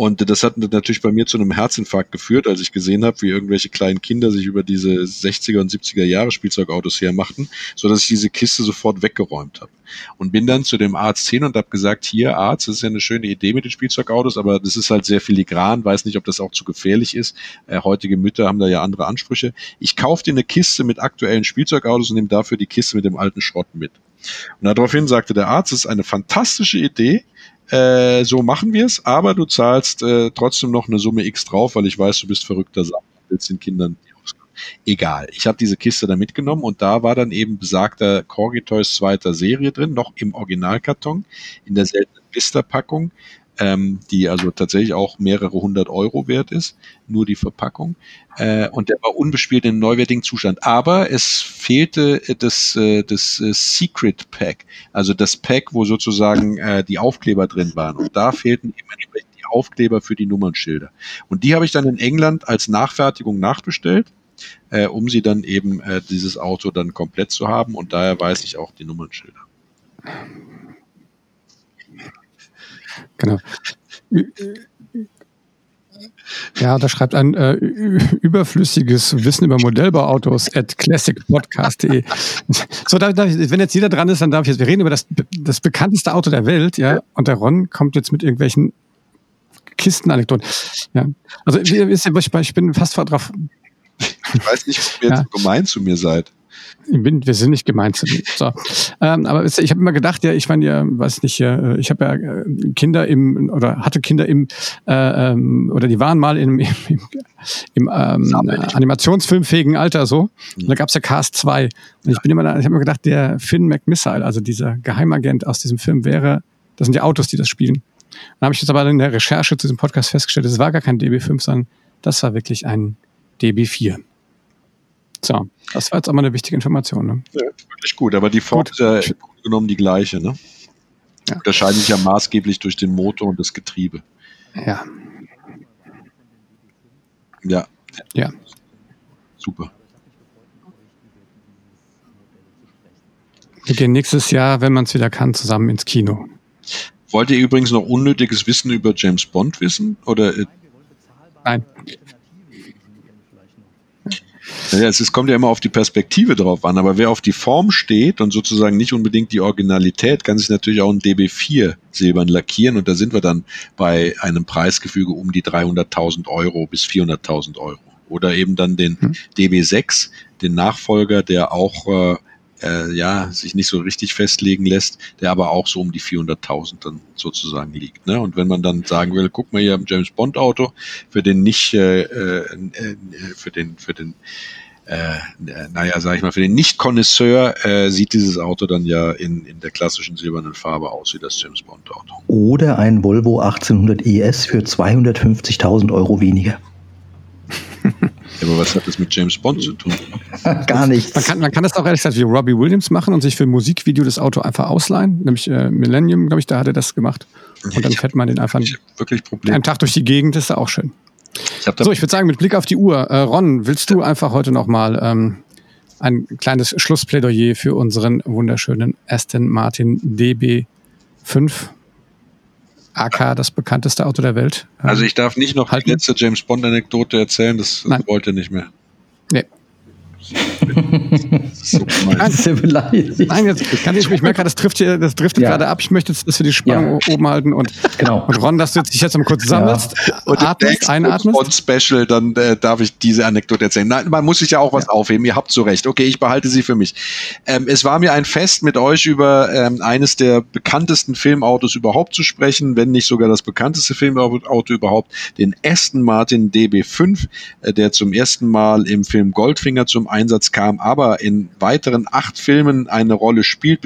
Und das hat natürlich bei mir zu einem Herzinfarkt geführt, als ich gesehen habe, wie irgendwelche kleinen Kinder sich über diese 60er und 70er Jahre Spielzeugautos hermachten, so dass ich diese Kiste sofort weggeräumt habe. Und bin dann zu dem Arzt hin und habe gesagt, hier Arzt, das ist ja eine schöne Idee mit den Spielzeugautos, aber das ist halt sehr filigran, weiß nicht, ob das auch zu gefährlich ist. Äh, heutige Mütter haben da ja andere Ansprüche. Ich kaufe dir eine Kiste mit aktuellen Spielzeugautos und nehme dafür die Kiste mit dem alten Schrott mit. Und daraufhin sagte der Arzt, das ist eine fantastische Idee, äh, so machen wir es, aber du zahlst äh, trotzdem noch eine Summe X drauf, weil ich weiß, du bist verrückter Sammler, willst den Kindern Egal. Ich habe diese Kiste da mitgenommen und da war dann eben besagter Corgi Toys zweiter Serie drin, noch im Originalkarton, in der seltenen Blisterpackung ähm, die also tatsächlich auch mehrere hundert Euro wert ist, nur die Verpackung. Äh, und der war unbespielt in neuwertigen Zustand. Aber es fehlte das, äh, das äh, Secret Pack, also das Pack, wo sozusagen äh, die Aufkleber drin waren. Und da fehlten eben die Aufkleber für die Nummernschilder. Und die habe ich dann in England als Nachfertigung nachbestellt. Äh, um sie dann eben äh, dieses Auto dann komplett zu haben und daher weiß ich auch die Nummernschilder. Genau. Ja, da schreibt ein äh, überflüssiges Wissen über Modellbauautos at classicpodcast.de. So, darf, darf ich, wenn jetzt jeder dran ist, dann darf ich jetzt, wir reden über das, das bekannteste Auto der Welt, ja, und der Ron kommt jetzt mit irgendwelchen Kistenanekdoten. Ja. Also, ja, ich bin fast drauf. Ich weiß nicht, ob ihr jetzt ja. gemein zu mir seid. Wir sind nicht gemeint. So. Ähm, aber ich habe immer gedacht, ja, ich meine ja, weiß nicht, äh, ich habe ja äh, Kinder im oder hatte Kinder im äh, ähm, oder die waren mal im, im, im ähm, animationsfilmfähigen Alter so. Und da gab's ja Cast 2. Und ich bin immer, ich habe immer gedacht, der Finn McMissile, also dieser Geheimagent aus diesem Film, wäre, das sind die Autos, die das spielen. Dann habe ich jetzt aber in der Recherche zu diesem Podcast festgestellt, es war gar kein DB5, sondern das war wirklich ein DB4. So, das war jetzt auch mal eine wichtige Information. Ne? Ja, wirklich gut, aber die Form ist ja im Grunde genommen die gleiche. Ne? Ja. Unterscheiden sich ja maßgeblich durch den Motor und das Getriebe. Ja. Ja. Ja. Super. Wir gehen nächstes Jahr, wenn man es wieder kann, zusammen ins Kino. Wollt ihr übrigens noch unnötiges Wissen über James Bond wissen? Oder? Äh, Nein. Ja, es ist, kommt ja immer auf die Perspektive drauf an, aber wer auf die Form steht und sozusagen nicht unbedingt die Originalität, kann sich natürlich auch ein DB4 silbern lackieren und da sind wir dann bei einem Preisgefüge um die 300.000 Euro bis 400.000 Euro. Oder eben dann den hm. DB6, den Nachfolger, der auch äh, äh, ja, sich nicht so richtig festlegen lässt, der aber auch so um die 400.000 dann sozusagen liegt. Ne? Und wenn man dann sagen will, guck mal hier am James Bond Auto, für den nicht, äh, äh, äh für den, für den äh, naja, sag ich mal, für den Nicht-Konnoisseur äh, sieht dieses Auto dann ja in, in der klassischen silbernen Farbe aus wie das James Bond Auto. Oder ein Volvo 1800 ES für 250.000 Euro weniger. Ja, aber was hat das mit James Bond zu tun? Gar nichts. Man kann, man kann das auch ehrlich gesagt wie Robbie Williams machen und sich für ein Musikvideo das Auto einfach ausleihen. Nämlich äh, Millennium, glaube ich, da hat er das gemacht. Und dann fährt man den einfach wirklich Probleme. einen Tag durch die Gegend, ist da auch schön. Ich So, ich würde sagen, mit Blick auf die Uhr, äh, Ron, willst du einfach heute nochmal ähm, ein kleines Schlussplädoyer für unseren wunderschönen Aston Martin DB5 AK, das bekannteste Auto der Welt? Ähm, also ich darf nicht noch Halten? die letzte James Bond-Anekdote erzählen, das Nein. wollte nicht mehr. nee. Das ist so. Nein. Nein, jetzt kann ich, ich merke gerade, das trifft hier, das driftet Ja. gerade ab. Ich möchte jetzt, dass wir die Spannung Ja. oben halten und, Genau. und Ron, dass du dich jetzt mal kurz sammelst, Und im atmest, einatmest. Bond-Special, dann äh, darf ich diese Anekdote erzählen. Nein, man muss sich ja auch was aufheben. Ihr habt so recht. Okay, ich behalte sie für mich. Ähm, es war mir ein Fest, mit euch über ähm, eines der bekanntesten Filmautos überhaupt zu sprechen, wenn nicht sogar das bekannteste Filmauto überhaupt, den Aston Martin DB5, äh, der zum ersten Mal im Film Goldfinger zum Einsatz kam, aber in weiteren acht Filmen eine Rolle spielt,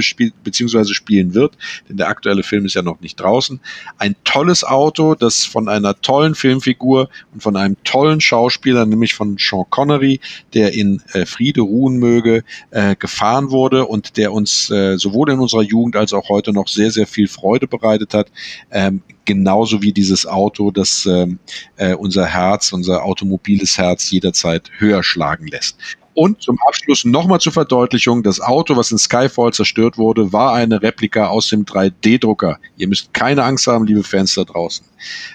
beziehungsweise spielen wird, denn der aktuelle Film ist ja noch nicht draußen. Ein tolles Auto, das von einer tollen Filmfigur und von einem tollen Schauspieler, nämlich von Sean Connery, der in äh, Friede ruhen möge, äh, gefahren wurde und der uns äh, sowohl in unserer Jugend als auch heute noch sehr, sehr viel Freude bereitet hat. Ähm, genauso wie dieses Auto, das ähm, äh, unser Herz, unser automobiles Herz jederzeit höher schlagen lässt. Und zum Abschluss nochmal zur Verdeutlichung, das Auto, was in Skyfall zerstört wurde, war eine Replika aus dem 3D-Drucker. Ihr müsst keine Angst haben, liebe Fans da draußen.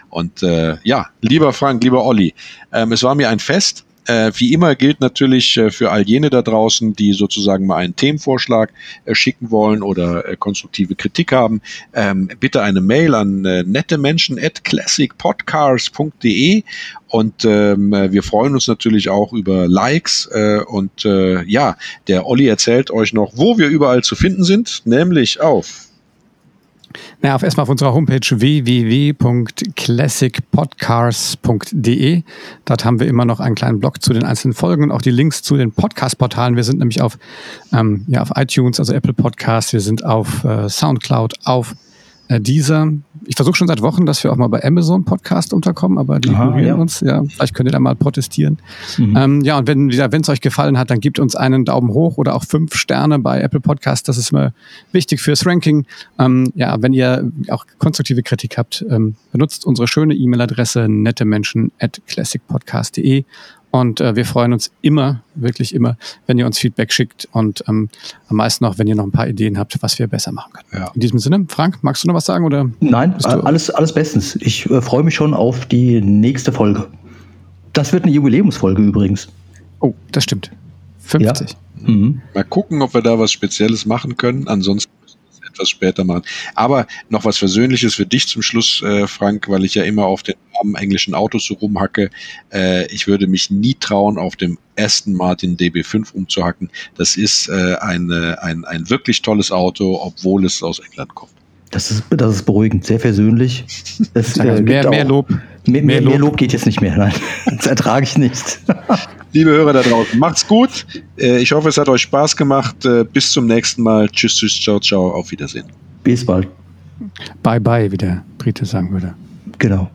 Und äh, ja, lieber Frank, lieber Olli, ähm, es war mir ein Fest. Äh, wie immer gilt natürlich äh, für all jene da draußen, die sozusagen mal einen Themenvorschlag äh, schicken wollen oder äh, konstruktive Kritik haben, ähm, bitte eine Mail an äh, nettemenschen at classicpodcars.de und ähm, äh, wir freuen uns natürlich auch über Likes äh, und äh, ja, der Olli erzählt euch noch, wo wir überall zu finden sind, nämlich auf Na, auf erstmal auf unserer Homepage www.classicpodcars.de. Dort haben wir immer noch einen kleinen Blog zu den einzelnen Folgen und auch die Links zu den Podcast-Portalen. Wir sind nämlich auf, ähm, ja, auf iTunes, also Apple Podcasts, wir sind auf äh, Soundcloud, auf äh, dieser. Ich versuche schon seit Wochen, dass wir auch mal bei Amazon Podcast unterkommen, aber die Aha, ignorieren ja. uns. Ja, vielleicht könnt ihr da mal protestieren. Mhm. Ähm, ja, und wenn es euch gefallen hat, dann gebt uns einen Daumen hoch oder auch fünf Sterne bei Apple Podcast. Das ist immer wichtig fürs Ranking. Ähm, ja, wenn ihr auch konstruktive Kritik habt, ähm, benutzt unsere schöne E-Mail-Adresse nettemenschen at classicpodcast.de. Und äh, wir freuen uns immer, wirklich immer, wenn ihr uns Feedback schickt und ähm, am meisten noch, wenn ihr noch ein paar Ideen habt, was wir besser machen können. Ja. In diesem Sinne, Frank, magst du noch was sagen? Oder? Nein, alles, alles bestens. Ich äh, freue mich schon auf die nächste Folge. Das wird eine Jubiläumsfolge übrigens. Oh, das stimmt. 50. Mhm. Mal gucken, ob wir da was Spezielles machen können. Ansonsten etwas später machen. Aber noch was Versöhnliches für dich zum Schluss, äh, Frank, weil ich ja immer auf den armen englischen Autos so rumhacke. Äh, ich würde mich nie trauen, auf dem Aston Martin DB5 umzuhacken. Das ist äh, eine, ein, ein wirklich tolles Auto, obwohl es aus England kommt. Das, ist, das ist beruhigend, sehr versöhnlich. Das, Sag also äh, mehr, mehr Lob. Mehr, mehr, mehr. Lob geht jetzt nicht mehr. Nein, das ertrage ich nicht. Liebe Hörer da draußen, macht's gut. Äh, ich hoffe, es hat euch Spaß gemacht. Äh, bis zum nächsten Mal. Tschüss, tschüss, ciao, ciao. Auf Wiedersehen. Bis bald. Bye bye, wie der Brite sagen würde. Genau.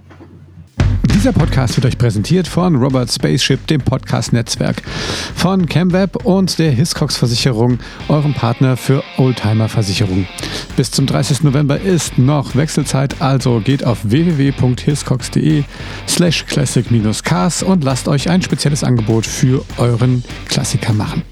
Dieser Podcast wird euch präsentiert von Robert Spaceship, dem Podcast-Netzwerk, von CamWeb und der Hiscox Versicherung, eurem Partner für Oldtimer-Versicherung. Bis zum 30. November ist noch Wechselzeit, also geht auf www.hiscox.de slash classic-cars und lasst euch ein spezielles Angebot für euren Klassiker machen.